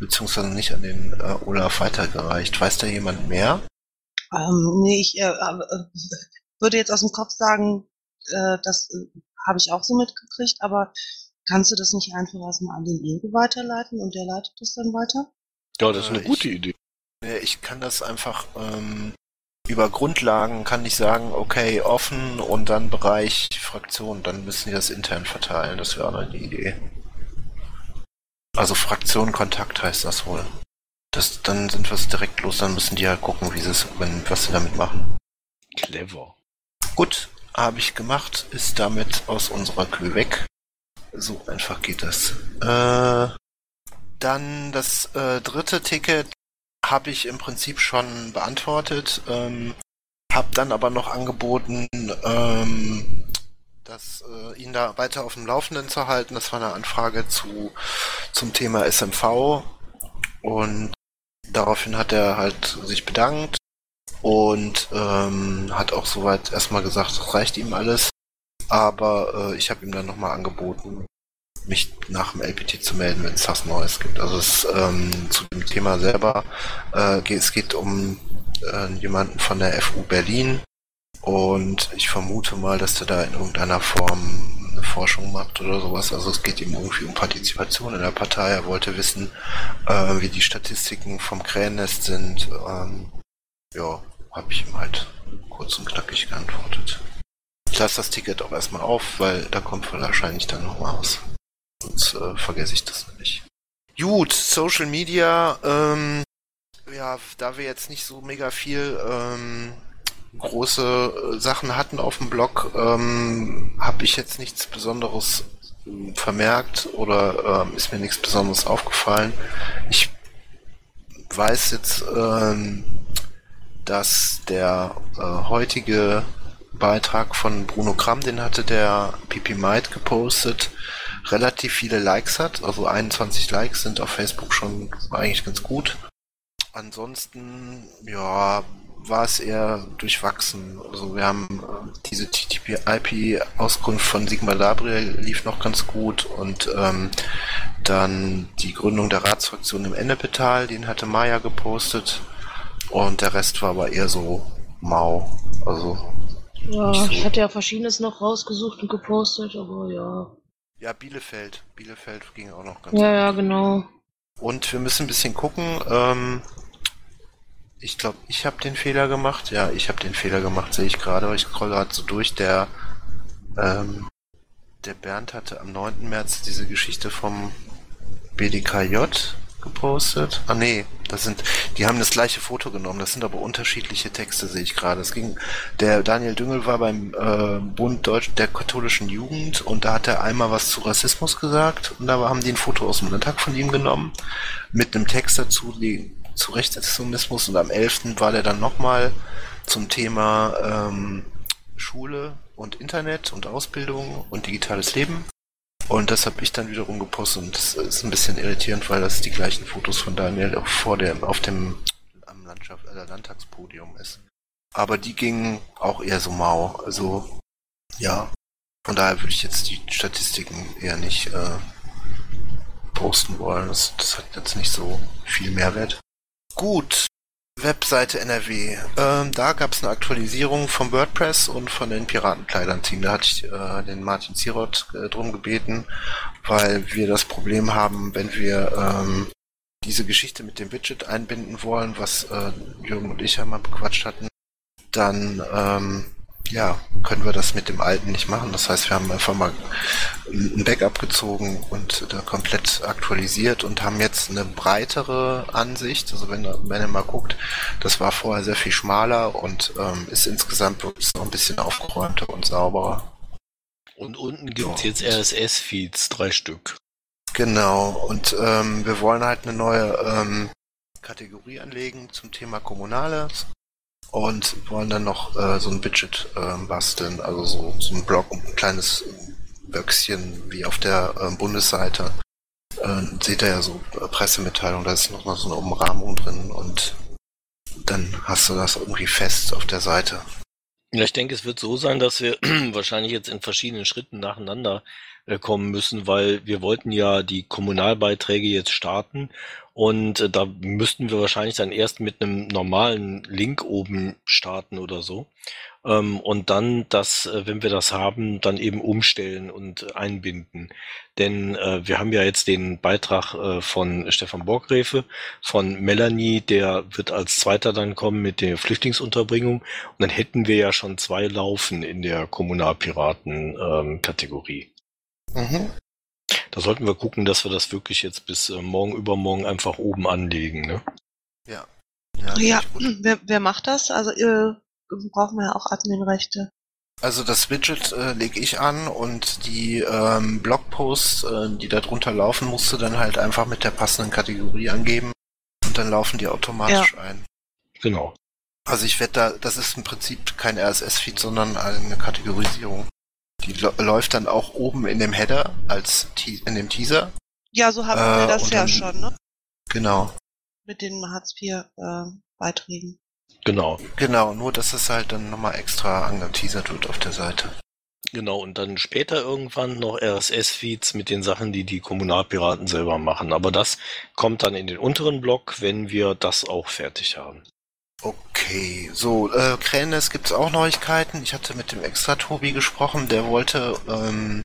beziehungsweise nicht an den äh, Olaf weitergereicht. Weiß da jemand mehr? Ähm, nee, ich äh, äh, würde jetzt aus dem Kopf sagen, äh, das äh, habe ich auch so mitgekriegt, aber kannst du das nicht einfach erstmal an den Ingo weiterleiten und der leitet das dann weiter? Ja, das ist eine Äh, gute ich- Idee. Ich kann das einfach ähm, über Grundlagen kann ich sagen, okay, offen und dann Bereich Fraktion, dann müssen die das intern verteilen. Das wäre auch eine Idee. Also Fraktion Kontakt heißt das wohl. Das, dann sind wir es direkt los, dann müssen die halt gucken, wie sie es, wenn, was sie damit machen. Clever. Gut, habe ich gemacht, ist damit aus unserer Kühe weg. So einfach geht das. Äh, dann das äh, dritte Ticket habe ich im Prinzip schon beantwortet, ähm, habe dann aber noch angeboten, ähm, das, äh, ihn da weiter auf dem Laufenden zu halten. Das war eine Anfrage zu zum Thema SMV und daraufhin hat er halt sich bedankt und ähm, hat auch soweit erstmal gesagt, das reicht ihm alles. Aber äh, ich habe ihm dann nochmal angeboten, mich nach dem LPT zu melden, wenn es was Neues gibt. Also es ähm, zu dem Thema selber, äh, es geht um äh, jemanden von der FU Berlin und ich vermute mal, dass der da in irgendeiner Form eine Forschung macht oder sowas. Also es geht ihm irgendwie um Partizipation in der Partei. Er wollte wissen, äh, wie die Statistiken vom Krähennest sind. Ähm, ja, habe ich ihm halt kurz und knackig geantwortet. Ich lasse das Ticket auch erstmal auf, weil da kommt wahrscheinlich dann noch mal was. Sonst äh, vergesse ich das nicht. Gut, Social Media, ähm, ja, da wir jetzt nicht so mega viel ähm, große äh, Sachen hatten auf dem Blog, ähm, habe ich jetzt nichts Besonderes ähm, vermerkt oder ähm, ist mir nichts Besonderes aufgefallen. Ich weiß jetzt, ähm, dass der äh, heutige Beitrag von Bruno Kramm, den hatte der Pipi Might gepostet, relativ viele Likes hat. Also 21 Likes sind auf Facebook schon eigentlich ganz gut. Ansonsten, ja, war es eher durchwachsen. Also wir haben äh, diese TTP-IP-Auskunft von Sigmar Gabriel lief noch ganz gut und ähm, dann die Gründung der Ratsfraktion im Ennepetal, den hatte Maya gepostet und der Rest war aber eher so mau. Also Ja, so. ich hatte ja verschiedenes noch rausgesucht und gepostet, aber ja. Ja, Bielefeld. Bielefeld ging auch noch ganz Ja, gut. ja, genau. Und wir müssen ein bisschen gucken. Ähm, ich glaube, ich habe den Fehler gemacht. Ja, ich habe den Fehler gemacht, sehe ich gerade. Ich scroll gerade so durch. Der, ähm, der Bernd hatte am 9. März diese Geschichte vom BDKJ gepostet. Ah nee, das sind, die haben das gleiche Foto genommen. Das sind aber unterschiedliche Texte, sehe ich gerade. Es ging, der Daniel Düngel war beim äh, Bund Deutsch der katholischen Jugend und da hat er einmal was zu Rassismus gesagt und da haben die ein Foto aus dem Landtag von ihm genommen mit einem Text dazu die, zu Rechtsextremismus und am 11. war der dann nochmal zum Thema ähm, Schule und Internet und Ausbildung und digitales Leben. Und das habe ich dann wiederum gepostet und das ist ein bisschen irritierend, weil das die gleichen Fotos von Daniel auch vor dem, auf dem am Landschaft, äh, Landtagspodium ist. Aber die gingen auch eher so mau. Also ja, von daher würde ich jetzt die Statistiken eher nicht äh, posten wollen. Das, das hat jetzt nicht so viel Mehrwert. Gut, Webseite NRW. Ähm, da gab es eine Aktualisierung vom WordPress und von den Piratenkleidern-Team. Da hatte ich äh, den Martin Zierott äh, drum gebeten, weil wir das Problem haben, wenn wir ähm, diese Geschichte mit dem Widget einbinden wollen, was äh, Jürgen und ich einmal bequatscht hatten, dann ähm, ja, können wir das mit dem alten nicht machen. Das heißt, wir haben einfach mal ein Backup gezogen und da komplett aktualisiert und haben jetzt eine breitere Ansicht. Also wenn, wenn ihr mal guckt, das war vorher sehr viel schmaler und ähm, ist insgesamt noch ein bisschen aufgeräumter und sauberer. Und unten gibt's Ja. jetzt RSS-Feeds, drei Stück. Genau, und ähm, wir wollen halt eine neue ähm, Kategorie anlegen zum Thema Kommunales. Und wollen dann noch äh, so ein Widget äh, basteln, also so, so ein Blog, ein kleines Böckchen wie auf der äh, Bundesseite. Äh, seht ihr ja so äh, Pressemitteilung, da ist noch mal so eine Umrahmung drin und dann hast du das irgendwie fest auf der Seite. Ja, ich denke, es wird so sein, dass wir *clears throat* wahrscheinlich jetzt in verschiedenen Schritten nacheinander äh, kommen müssen, weil wir wollten ja die Kommunalbeiträge jetzt starten und äh, da müssten wir wahrscheinlich dann erst mit einem normalen Link oben starten oder so. Ähm, und dann das, äh, wenn wir das haben, dann eben umstellen und einbinden. Denn äh, wir haben ja jetzt den Beitrag äh, von Stefan Borgrefe, von Melanie, der wird als zweiter dann kommen mit der Flüchtlingsunterbringung. Und dann hätten wir ja schon zwei laufen in der Kommunalpiraten-Kategorie. Ähm, mhm. Da sollten wir gucken, dass wir das wirklich jetzt bis äh, morgen übermorgen einfach oben anlegen. Ne? Ja. Ja, ja wer, wer macht das? Also äh, brauchen wir ja auch Adminrechte. Also das Widget äh, lege ich an und die ähm, Blogposts, äh, die da drunter laufen, musst du dann halt einfach mit der passenden Kategorie angeben und dann laufen die automatisch ja. ein. Genau. Also ich werde da, das ist im Prinzip kein RSS-Feed, sondern eine Kategorisierung. Die läuft dann auch oben in dem Header als Te in dem Teaser. Ja, so haben äh, wir das ja dann, schon, ne? Genau. Mit den Hartz IV äh, Beiträgen. Genau. Genau, nur dass es halt dann nochmal extra angeteasert wird auf der Seite. Genau, und dann später irgendwann noch RSS-Feeds mit den Sachen, die die Kommunalpiraten selber machen. Aber das kommt dann in den unteren Block, wenn wir das auch fertig haben. Okay, so, äh, Kränes gibt's auch Neuigkeiten. Ich hatte mit dem extra Tobi gesprochen, der wollte ähm,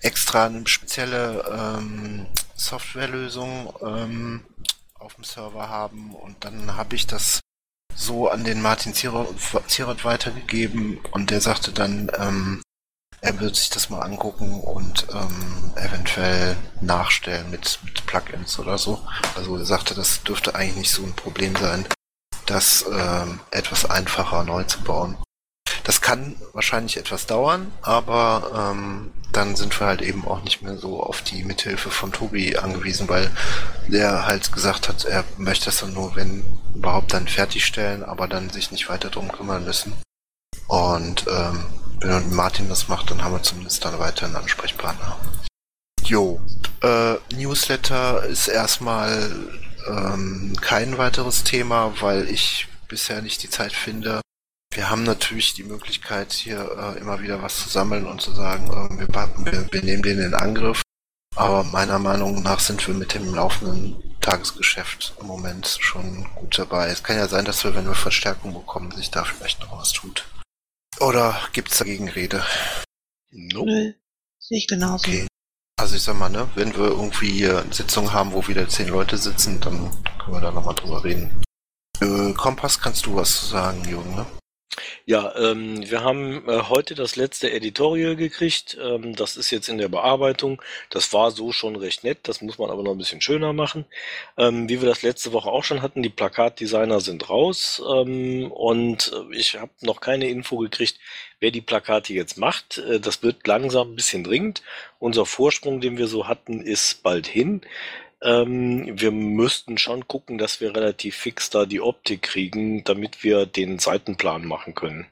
extra eine spezielle ähm, Softwarelösung ähm, auf dem Server haben und dann habe ich das so an den Martin Zierot weitergegeben und der sagte dann, ähm, er wird sich das mal angucken und ähm, eventuell nachstellen mit, mit Plugins oder so. Also er sagte, das dürfte eigentlich nicht so ein Problem sein das ähm, etwas einfacher neu zu bauen. Das kann wahrscheinlich etwas dauern, aber ähm, dann sind wir halt eben auch nicht mehr so auf die Mithilfe von Tobi angewiesen, weil der halt gesagt hat, er möchte das dann nur, wenn überhaupt dann fertigstellen, aber dann sich nicht weiter drum kümmern müssen. Und ähm, wenn Martin das macht, dann haben wir zumindest dann weiter einen Ansprechpartner. Jo, äh, Newsletter ist erstmal ähm, kein weiteres Thema, weil ich bisher nicht die Zeit finde. Wir haben natürlich die Möglichkeit, hier äh, immer wieder was zu sammeln und zu sagen, äh, wir, wir, wir nehmen den in Angriff. Aber meiner Meinung nach sind wir mit dem laufenden Tagesgeschäft im Moment schon gut dabei. Es kann ja sein, dass wir, wenn wir Verstärkung bekommen, sich da vielleicht noch was tut. Oder gibt's dagegen Rede? Nope. Sehe ich genauso. Okay. Also ich sag mal, ne, wenn wir irgendwie eine Sitzung haben, wo wieder zehn Leute sitzen, dann können wir da nochmal drüber reden. Äh, Kompass, kannst du was sagen, Jürgen, ne? Ja, ähm, wir haben äh, heute das letzte Editorial gekriegt. Ähm, das ist jetzt in der Bearbeitung. Das war so schon recht nett. Das muss man aber noch ein bisschen schöner machen. Ähm, wie wir das letzte Woche auch schon hatten, die Plakatdesigner sind raus. Ähm, und ich habe noch keine Info gekriegt, wer die Plakate jetzt macht. Äh, das wird langsam ein bisschen dringend. Unser Vorsprung, den wir so hatten, ist bald hin. Ähm, wir müssten schon gucken, dass wir relativ fix da die Optik kriegen, damit wir den Seitenplan machen können.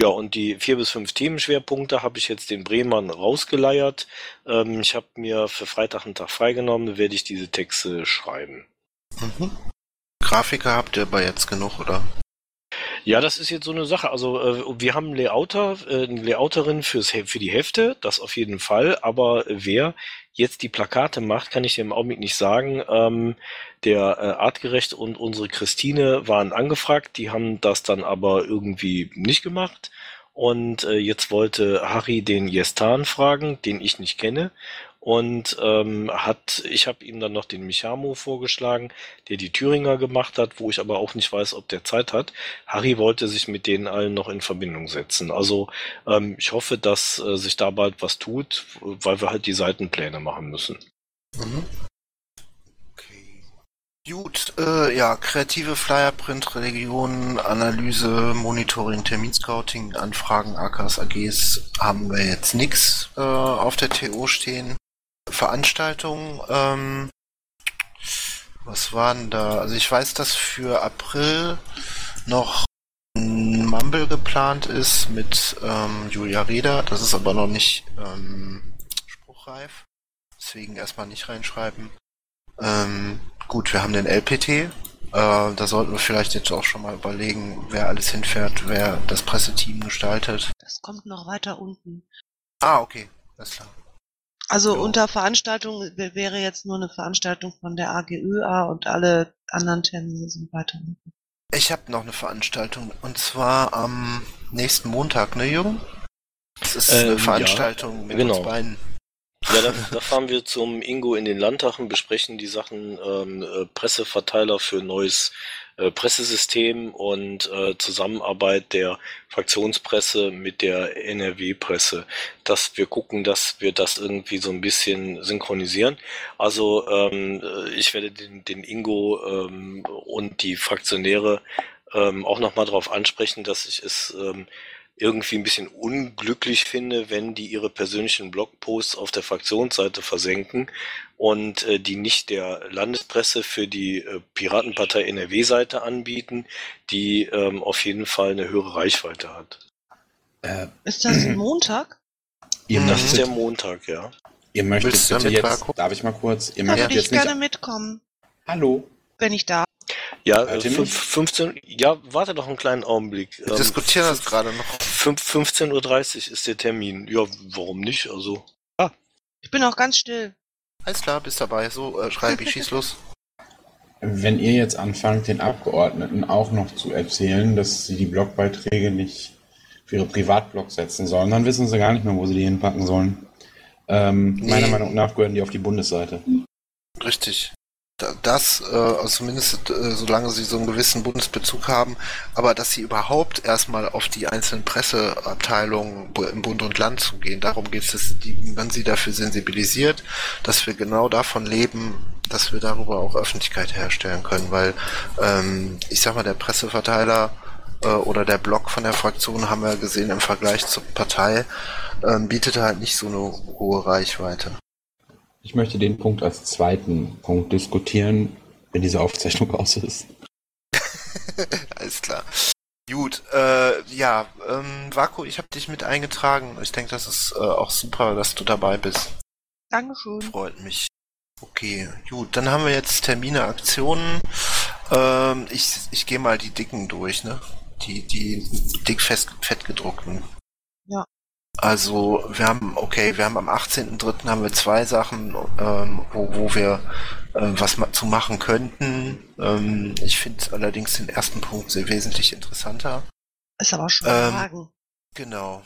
Ja, und die vier bis fünf Themenschwerpunkte habe ich jetzt den Bremern rausgeleiert. Ähm, ich habe mir für Freitag einen Tag freigenommen, werde ich diese Texte schreiben. Mhm. Grafiker habt ihr aber jetzt genug, oder? Ja, das ist jetzt so eine Sache. Also äh, wir haben Layouter, äh, eine Layouterin fürs, für die Hefte, das auf jeden Fall. Aber wer jetzt die Plakate macht, kann ich dir im Augenblick nicht sagen. Ähm, der äh, Artgerecht und unsere Christine waren angefragt, die haben das dann aber irgendwie nicht gemacht. Und äh, jetzt wollte Harry den Jestan fragen, den ich nicht kenne und ähm, hat, ich habe ihm dann noch den Michamo vorgeschlagen, der die Thüringer gemacht hat, wo ich aber auch nicht weiß, ob der Zeit hat. Harry wollte sich mit denen allen noch in Verbindung setzen. Also ähm, ich hoffe, dass äh, sich da bald was tut, weil wir halt die Seitenpläne machen müssen. Mhm. Gut, äh, ja, kreative Flyerprint, Religionen, Analyse, Monitoring, Terminscouting, Anfragen, AKs, AGs haben wir jetzt nichts äh, auf der TO stehen. Veranstaltungen. Ähm, was waren da? Also ich weiß, dass für April noch Mumble geplant ist mit ähm, Julia Reda. Das ist aber noch nicht ähm, spruchreif. Deswegen erstmal nicht reinschreiben. Ähm, gut, wir haben den LPT. Äh, da sollten wir vielleicht jetzt auch schon mal überlegen, wer alles hinfährt, wer das Presseteam gestaltet. Das kommt noch weiter unten. Ah, okay. Alles klar. Also Jo. unter Veranstaltung wär- wäre jetzt nur eine Veranstaltung von der AGÖA und alle anderen Termine sind weiter. Ich habe noch eine Veranstaltung und zwar am nächsten Montag, ne Jürgen? Das ist Ähm, eine ja, Veranstaltung mit genau. uns beiden. Ja, da, da fahren wir zum Ingo in den Landtag und besprechen die Sachen ähm, äh, Presseverteiler für neues äh, Pressesystem und äh, Zusammenarbeit der Fraktionspresse mit der NRW-Presse, dass wir gucken, dass wir das irgendwie so ein bisschen synchronisieren. Also ähm, äh, ich werde den, den Ingo ähm, und die Fraktionäre ähm, auch nochmal darauf ansprechen, dass ich es ähm, irgendwie ein bisschen unglücklich finde, wenn die ihre persönlichen Blogposts auf der Fraktionsseite versenken und äh, die nicht der Landespresse für die äh, Piratenpartei NRW-Seite anbieten, die ähm, auf jeden Fall eine höhere Reichweite hat. Äh, Ist das ein Montag? ihr. Das ist der möchtet, Montag, ja. ihr möchtet Willst bitte jetzt, Marco? darf ich mal kurz, ihr Da möchtet würde ich jetzt nicht, gerne mitkommen, hallo, wenn ich darf. Ja, äh, ihr fünf- mich? 15, ja, warte doch einen kleinen Augenblick. Wir diskutieren das gerade noch. Fünf- 15.30 Uhr ist der Termin. Ja, warum nicht? Also, Ich bin auch ganz still. Alles klar, bist dabei. So, äh, Schreibi, schieß los. wenn ihr jetzt anfangt, den Abgeordneten auch noch zu erzählen, dass sie die Blogbeiträge nicht für ihre Privatblogs setzen sollen, dann wissen sie gar nicht mehr, wo sie die hinpacken sollen. Ähm, Nee. Meiner Meinung nach gehören die auf die Bundesseite. Richtig. Da- Das, äh, also zumindest äh, solange sie so einen gewissen Bundesbezug haben, aber dass sie überhaupt erstmal auf die einzelnen Presseabteilungen im Bund und Land zugehen, darum geht es, dass die, man sie dafür sensibilisiert, dass wir genau davon leben, dass wir darüber auch Öffentlichkeit herstellen können, weil ähm, ich sag mal, der Presseverteiler äh, oder der Blog von der Fraktion haben wir gesehen im Vergleich zur Partei, ähm, bietet halt nicht so eine hohe Reichweite. Ich möchte den Punkt als zweiten Punkt diskutieren, wenn diese Aufzeichnung aus ist. *laughs* Alles klar. Gut, äh, ja, ähm, Vaku, ich habe dich mit eingetragen. Ich denke, das ist äh, auch super, dass du dabei bist. Dankeschön. Freut mich. Okay, gut, dann haben wir jetzt Termine, Aktionen. Ähm, ich ich gehe mal die dicken durch, ne? Die, die dick fest, fett gedruckten. Ja. Also, wir haben, okay, wir haben am 18.03. haben wir zwei Sachen, ähm, wo, wo wir äh, was ma zu machen könnten. Ähm, ich finde allerdings den ersten Punkt sehr wesentlich interessanter. Ist aber schon Ähm, Fragen. Genau.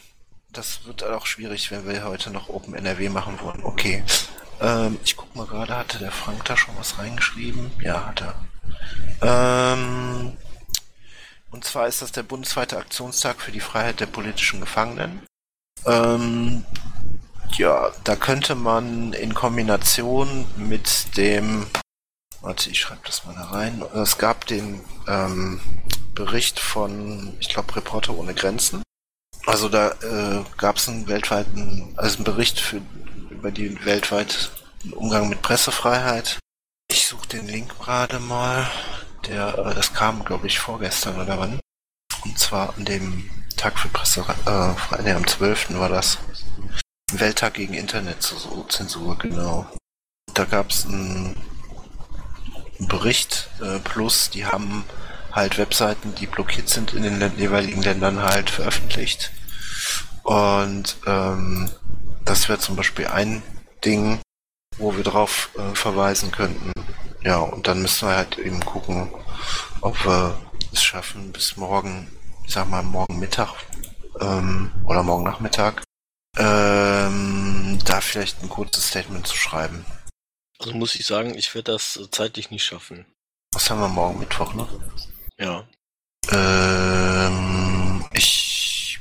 Das wird auch schwierig, wenn wir heute noch Open NRW machen wollen. Okay. Ähm, ich guck mal gerade, hatte der Frank da schon was reingeschrieben? Ja, hat er. Ähm, und zwar ist das der bundesweite Aktionstag für die Freiheit der politischen Gefangenen. Ähm, ja, da könnte man in Kombination mit dem, warte, ich schreibe das mal da rein. Es gab den ähm, Bericht von, ich glaube, Reporter ohne Grenzen. Also da äh, gab es einen weltweiten, also einen Bericht für, über den weltweiten Umgang mit Pressefreiheit. Ich suche den Link gerade mal. Der, äh, das kam, glaube ich, vorgestern oder wann. Und zwar an dem Tag für Presse, äh, Freitag am 12. war das. Welttag gegen Internetzensur, genau. Da gab es einen, Bericht, äh, plus die haben halt Webseiten, die blockiert sind in den jeweiligen Ländern halt veröffentlicht. Und ähm, das wäre zum Beispiel ein Ding, wo wir drauf äh, verweisen könnten. Ja, und dann müssen wir halt eben gucken, ob wir es schaffen, bis morgen, ich sag mal morgen Mittag ähm, oder morgen Nachmittag, ähm, da vielleicht ein kurzes Statement zu schreiben. Also muss ich sagen, ich werde das äh, zeitlich nicht schaffen. Was haben wir morgen Mittwoch, ne? Ja. Ähm, ich.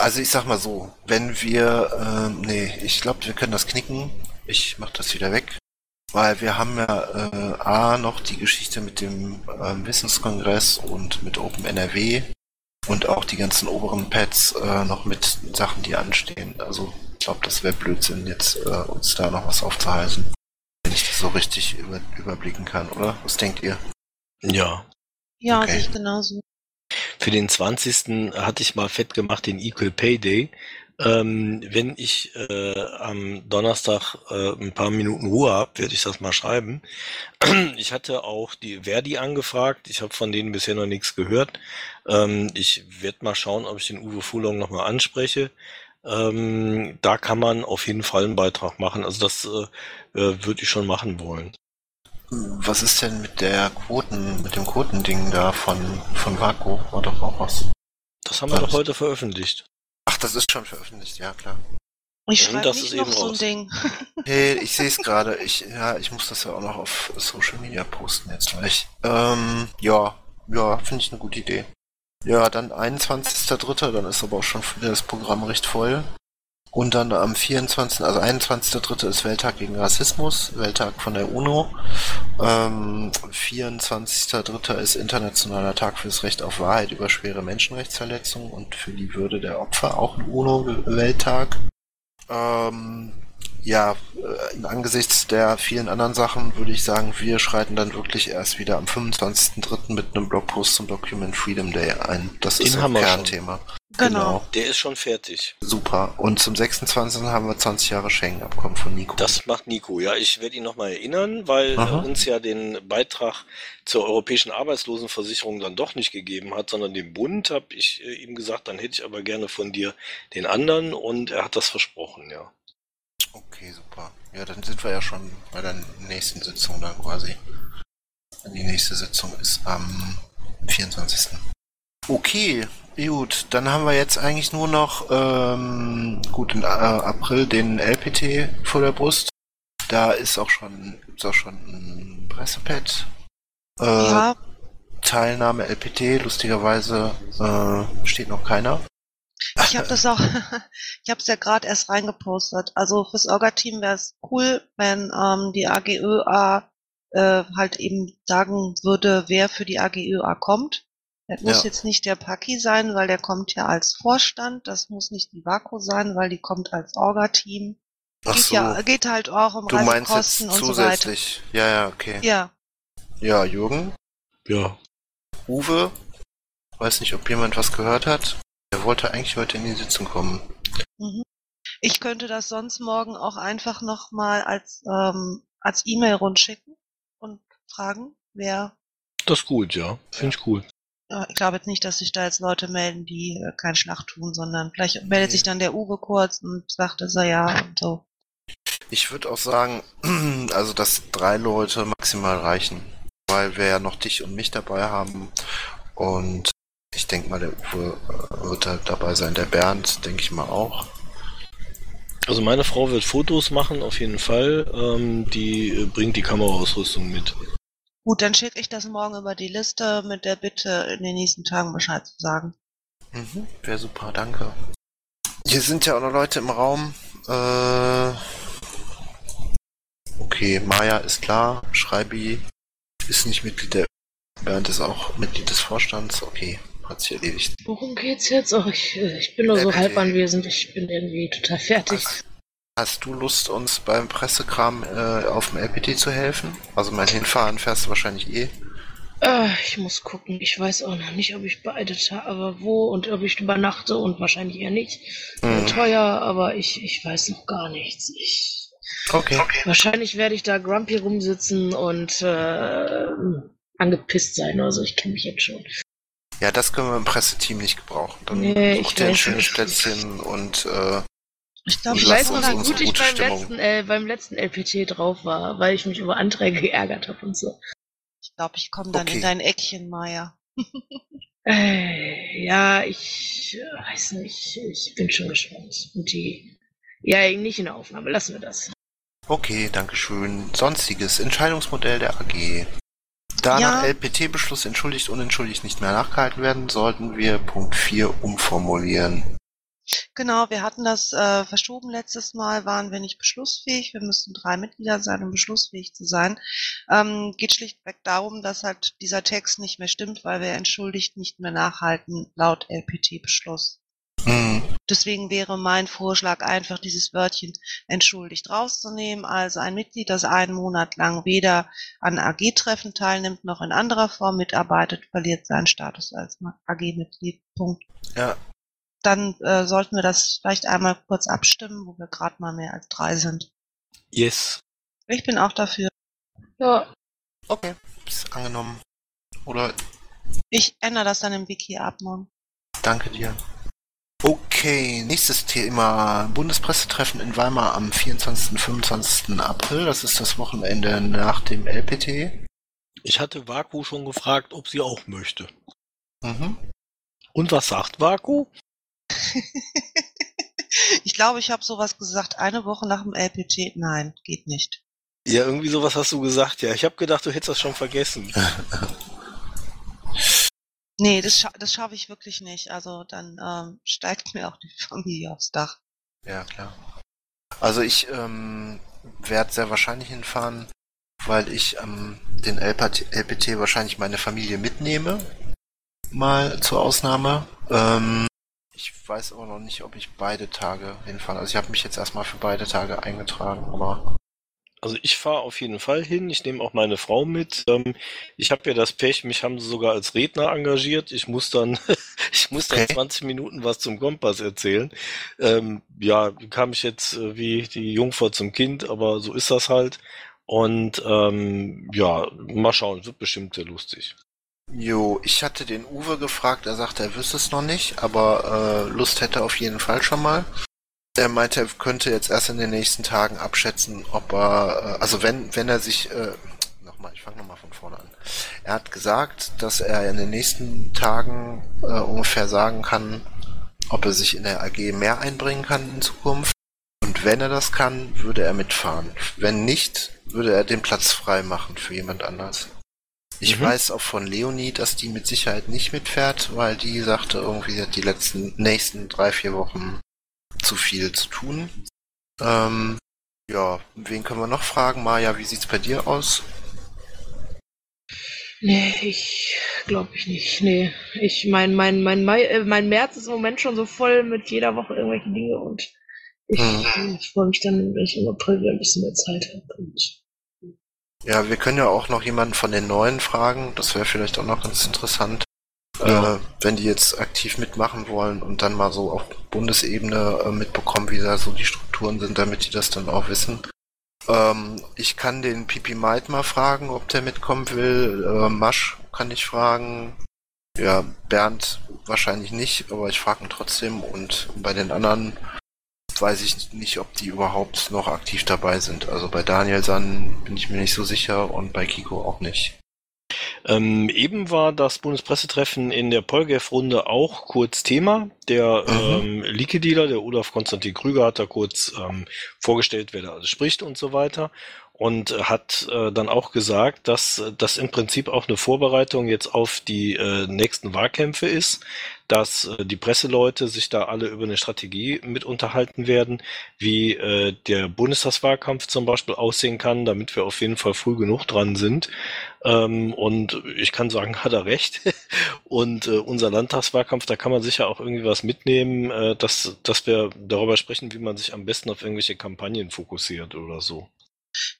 Also ich sag mal so, wenn wir, ähm, nee, ich glaube, wir können das knicken. Ich mach das wieder weg. Weil wir haben ja äh, A noch die Geschichte mit dem ähm, Wissenskongress und mit Open NRW und auch die ganzen oberen Pads äh, noch mit Sachen, die anstehen. Also ich glaube, das wäre Blödsinn, jetzt äh, uns da noch was aufzuhalten. Wenn ich das so richtig über, überblicken kann, oder? Was denkt ihr? Ja. Ja, Okay. sehe ich genauso. Für den 20. hatte ich mal fett gemacht den Equal Pay Day. Ähm, wenn ich äh, am Donnerstag äh, ein paar Minuten Ruhe habe, werde ich das mal schreiben. *clears throat* Ich hatte auch die Verdi angefragt. Ich habe von denen bisher noch nichts gehört. Ähm, ich werde mal schauen, ob ich den Uwe Fulong nochmal anspreche. Ähm, da kann man auf jeden Fall einen Beitrag machen. Also das äh, äh, würde ich schon machen wollen. Was ist denn mit der Quoten, mit dem Quotending da von, von Vaku? War doch auch was. Das haben wir Was? doch heute veröffentlicht. Ach, das ist schon veröffentlicht, ja klar. Ich Ja, schreibe das nicht ist noch eben so ein raus. Ding. *laughs* Hey, ich sehe es gerade. Ich, ja, ich muss das ja auch noch auf Social Media posten jetzt gleich. Ähm, ja, ja, finde ich eine gute Idee. Ja, dann 21.3., dann ist aber auch schon wieder das Programm recht voll. Und dann am 24., also 21.3. ist Welttag gegen Rassismus, Welttag von der UNO. Ähm, 24.3. ist Internationaler Tag für das Recht auf Wahrheit über schwere Menschenrechtsverletzungen und für die Würde der Opfer, auch ein UNO-Welttag. Ähm, ja, äh, angesichts der vielen anderen Sachen würde ich sagen, wir schreiten dann wirklich erst wieder am 25.03. mit einem Blogpost zum Document Freedom Day ein. Das Den ist ein. Kernthema. Genau. Der ist schon fertig. Super. Und zum 26. haben wir 20 Jahre Schengen-Abkommen von Nico. Das macht Nico. Ja, ich werde ihn nochmal erinnern, weil er Aha. uns ja den Beitrag zur europäischen Arbeitslosenversicherung dann doch nicht gegeben hat, sondern dem Bund, habe ich äh, ihm gesagt, dann hätte ich aber gerne von dir den anderen und er hat das versprochen, ja. Okay, super. Ja, dann sind wir ja schon bei der nächsten Sitzung dann quasi. Die nächste Sitzung ist am 24. Okay, gut. Dann haben wir jetzt eigentlich nur noch, ähm, gut, in äh, April den LPT vor der Brust. Da ist auch schon, gibt's auch schon ein Pressepad. Äh, Ja, Teilnahme LPT, lustigerweise äh, steht noch keiner. Ich habe das auch, *laughs* ich habe es ja gerade erst reingepostet. Also fürs Orga-Team wäre es cool, wenn ähm, die AGÖA äh, halt eben sagen würde, wer für die AGÖA kommt. Das muss Ja. jetzt nicht der Paki sein, weil der kommt ja als Vorstand. Das muss nicht die Vaku sein, weil die kommt als Orga-Team. Ach Geht so, ja, geht halt auch um du meinst jetzt Reisekosten und so weiter. zusätzlich. Ja, ja, okay. Ja, Ja, Jürgen, Ja. Uwe, weiß nicht, ob jemand was gehört hat. Er wollte eigentlich heute in die Sitzung kommen. Mhm. Ich könnte das sonst morgen auch einfach nochmal als, ähm, als E-Mail rundschicken und fragen, wer. Das ist gut, ja. Finde ich cool. Ich glaube jetzt nicht, dass sich da jetzt Leute melden, die äh, keinen Schlag tun, sondern vielleicht meldet Nee. sich dann der Uwe kurz und sagt, dass er ja und so. Ich würde auch sagen, *clears throat* also dass drei Leute maximal reichen, weil wir ja noch dich und mich dabei haben und ich denke mal, der Uwe äh, wird da dabei sein, der Bernd, denke ich mal auch. Also meine Frau wird Fotos machen, auf jeden Fall. Ähm, die äh, bringt die Kameraausrüstung mit. Gut, dann schicke ich das morgen über die Liste mit der Bitte, in den nächsten Tagen Bescheid zu sagen. Mhm, Wäre super, danke. Hier sind ja auch noch Leute im Raum. Äh, okay, Maya ist klar, Schreibi ist nicht Mitglied der Bernd ist auch Mitglied des Vorstands. Okay, hat sich erledigt. Worum geht's jetzt? Oh, ich, ich bin nur so halb anwesend. Ich bin irgendwie total fertig. Hast, hast du Lust, uns beim Pressekram äh, auf dem LPT zu helfen? Also mein Hinfahren fährst du wahrscheinlich eh. Äh, ich muss gucken. Ich weiß auch noch nicht, ob ich beide Tage, wo und ob ich übernachte und wahrscheinlich eher nicht. Mhm. teuer, aber ich, ich weiß noch gar nichts. Ich, Okay. wahrscheinlich werde ich da grumpy rumsitzen und äh, angepisst sein. Also ich kenne mich jetzt schon. Ja, das können wir im Presseteam nicht gebrauchen. Dann Nee, such ich dir ein schönes. Plätzchen und äh, Ich glaube, Ich weiß uns noch, wie gut ich beim Stimmung. letzten, äh, beim letzten LPT drauf war, weil ich mich über Anträge *laughs* geärgert habe und so. ich, glaub, ich komme dann Okay. in dein Eckchen, Maya. *laughs* Äh, ja, ich äh, weiß nicht. Ich bin schon gespannt. Und die. Ja, nicht in der Aufnahme. Lassen wir das. Okay, Dankeschön. Sonstiges Entscheidungsmodell der AG. Da Ja. nach LPT-Beschluss entschuldigt, unentschuldigt nicht mehr nachgehalten werden, sollten wir Punkt 4 umformulieren. Genau, wir hatten das äh, verschoben letztes Mal, waren wir nicht beschlussfähig. Wir müssten drei Mitglieder sein, um beschlussfähig zu sein. Ähm, geht schlichtweg darum, dass halt dieser Text nicht mehr stimmt, weil wir entschuldigt nicht mehr nachhalten laut LPT-Beschluss. Deswegen wäre mein Vorschlag einfach, dieses Wörtchen entschuldigt rauszunehmen. Also ein Mitglied, das einen Monat lang weder an AG-Treffen teilnimmt noch in anderer Form mitarbeitet, verliert seinen Status als AG-Mitglied. Punkt. Ja, Dann äh, sollten wir das vielleicht einmal kurz abstimmen, wo wir gerade mal mehr als drei sind. Yes. Ich bin auch dafür. Ja, okay, ist angenommen. Oder Ich ändere das dann im Wiki ab morgen. danke dir. Okay, nächstes Thema. Bundespressetreffen in Weimar am 24. und 25. April. Das ist das Wochenende nach dem LPT. Ich hatte Vaku schon gefragt, ob sie auch möchte. Mhm. Und was sagt Vaku? *laughs* ich glaube, ich habe sowas gesagt, eine Woche nach dem LPT. Nein, geht nicht. Ja, irgendwie sowas hast du gesagt. Ja, ich habe gedacht, du hättest das schon vergessen. *laughs* Nee, das, scha das schaffe ich wirklich nicht. Also dann ähm, steigt mir auch die Familie aufs Dach. Ja, klar. Also ich ähm, werde sehr wahrscheinlich hinfahren, weil ich ähm, den LPT, LPT wahrscheinlich meine Familie mitnehme. Mal zur Ausnahme. Ähm, ich weiß aber noch nicht, ob ich beide Tage hinfahre. Also ich habe mich jetzt erstmal für beide Tage eingetragen, aber Also ich fahre auf jeden Fall hin. Ich nehme auch meine Frau mit. Ähm, ich habe ja das Pech, mich haben sie sogar als Redner engagiert. Ich muss dann, *laughs* ich muss dann Okay. 20 Minuten was zum Kompass erzählen. Ähm, ja, kam ich jetzt äh, wie die Jungfer zum Kind, aber so ist das halt. Und ähm, ja, mal schauen, wird bestimmt sehr lustig. Jo, ich hatte den Uwe gefragt, er sagte, er wüsste es noch nicht, aber äh, Lust hätte er auf jeden Fall schon mal. Er meinte, er könnte jetzt erst in den nächsten Tagen abschätzen, ob er, äh, also wenn, wenn er sich, äh, nochmal, ich fange nochmal von vorne an. Er hat gesagt, dass er in den nächsten Tagen äh, ungefähr sagen kann, ob er sich in der AG mehr einbringen kann in Zukunft. Und wenn er das kann, würde er mitfahren. Wenn nicht, würde er den Platz frei machen für jemand anders. Ich Mhm. weiß auch von Leonie, dass die mit Sicherheit nicht mitfährt, weil die sagte, irgendwie die letzten nächsten drei, vier Wochen zu viel zu tun. Ähm, ja, wen können wir noch fragen? Maja, wie sieht's bei dir aus? nee, ich glaube ich nicht. Nee, ich mein mein mein Mai, äh, mein März ist im Moment schon so voll mit jeder Woche irgendwelche Dinge und ich, Mhm. ich freue mich dann, wenn ich im April wieder ein bisschen mehr Zeit habe. Ja, wir können ja auch noch jemanden von den Neuen fragen. Das wäre vielleicht auch noch ganz interessant. Ja. Äh, wenn die jetzt aktiv mitmachen wollen und dann mal so auf Bundesebene äh, mitbekommen, wie da so die Strukturen sind, damit die das dann auch wissen. Ähm, ich kann den Pipi Might mal fragen, ob der mitkommen will. Äh, Masch kann ich fragen. Ja, Bernd wahrscheinlich nicht, aber ich frage ihn trotzdem. Und bei den anderen weiß ich nicht, ob die überhaupt noch aktiv dabei sind. Also bei Daniel San bin ich mir nicht so sicher und bei Kiko auch nicht. Ähm, eben war das Bundespressetreffen in der Polgef-Runde auch kurz Thema. Der Mhm. ähm, Leaky-Dealer, der Olaf Konstantin Krüger, hat da kurz ähm, vorgestellt, wer da alles spricht und so weiter. Und hat äh, dann auch gesagt, dass äh, das im Prinzip auch eine Vorbereitung jetzt auf die äh, nächsten Wahlkämpfe ist, dass äh, die Presseleute sich da alle über eine Strategie mit unterhalten werden, wie äh, der Bundestagswahlkampf zum Beispiel aussehen kann, damit wir auf jeden Fall früh genug dran sind. Ähm, und ich kann sagen, *laughs* hat er recht. Und äh, unser Landtagswahlkampf, da kann man sicher auch irgendwie was mitnehmen, äh, dass, dass wir darüber sprechen, wie man sich am besten auf irgendwelche Kampagnen fokussiert oder so.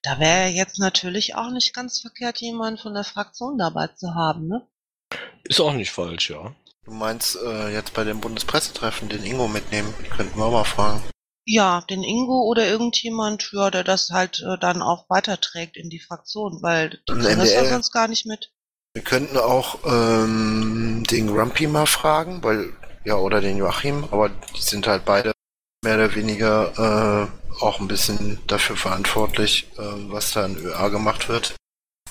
Da wäre jetzt natürlich auch nicht ganz verkehrt, jemanden von der Fraktion dabei zu haben, ne? Ist auch nicht falsch, ja. Du meinst äh, jetzt bei dem Bundespressetreffen den Ingo mitnehmen? Könnten wir auch mal fragen. Ja, den Ingo oder irgendjemand, ja, der das halt äh, dann auch weiterträgt in die Fraktion, weil die kriegen das ja sonst gar nicht mit. Wir könnten auch ähm, den Grumpy mal fragen, weil, ja, oder den Joachim, aber die sind halt beide mehr oder weniger äh, auch ein bisschen dafür verantwortlich, äh, was da in ÖA gemacht wird.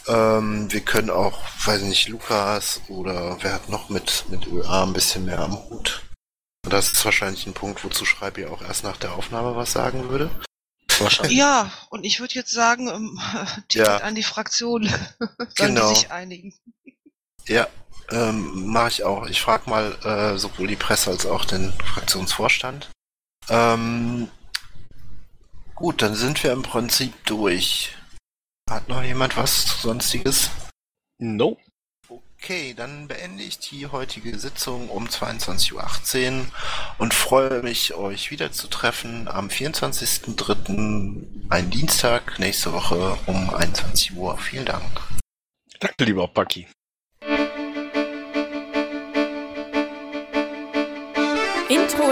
Ähm, wir können auch, weiß nicht, Lukas oder wer hat noch mit, mit ÖA ein bisschen mehr am Hut. Das ist wahrscheinlich ein Punkt, wozu Schreibi auch erst nach der Aufnahme was sagen würde. Wahrscheinlich. Ja, und ich würde jetzt sagen, ähm, *laughs* die Ja. an die Fraktion *laughs* sollen Genau. die sich einigen. Ja, ähm, mache ich auch. Ich frage mal äh, sowohl die Presse als auch den Fraktionsvorstand. Ähm, gut, dann sind wir im Prinzip durch. Hat noch jemand was Sonstiges? No. Okay, dann beende ich die heutige Sitzung um 22.18 Uhr und freue mich, euch wiederzutreffen am 24.03., ein Dienstag, nächste Woche um 21 Uhr. Vielen Dank. Danke, lieber Paki.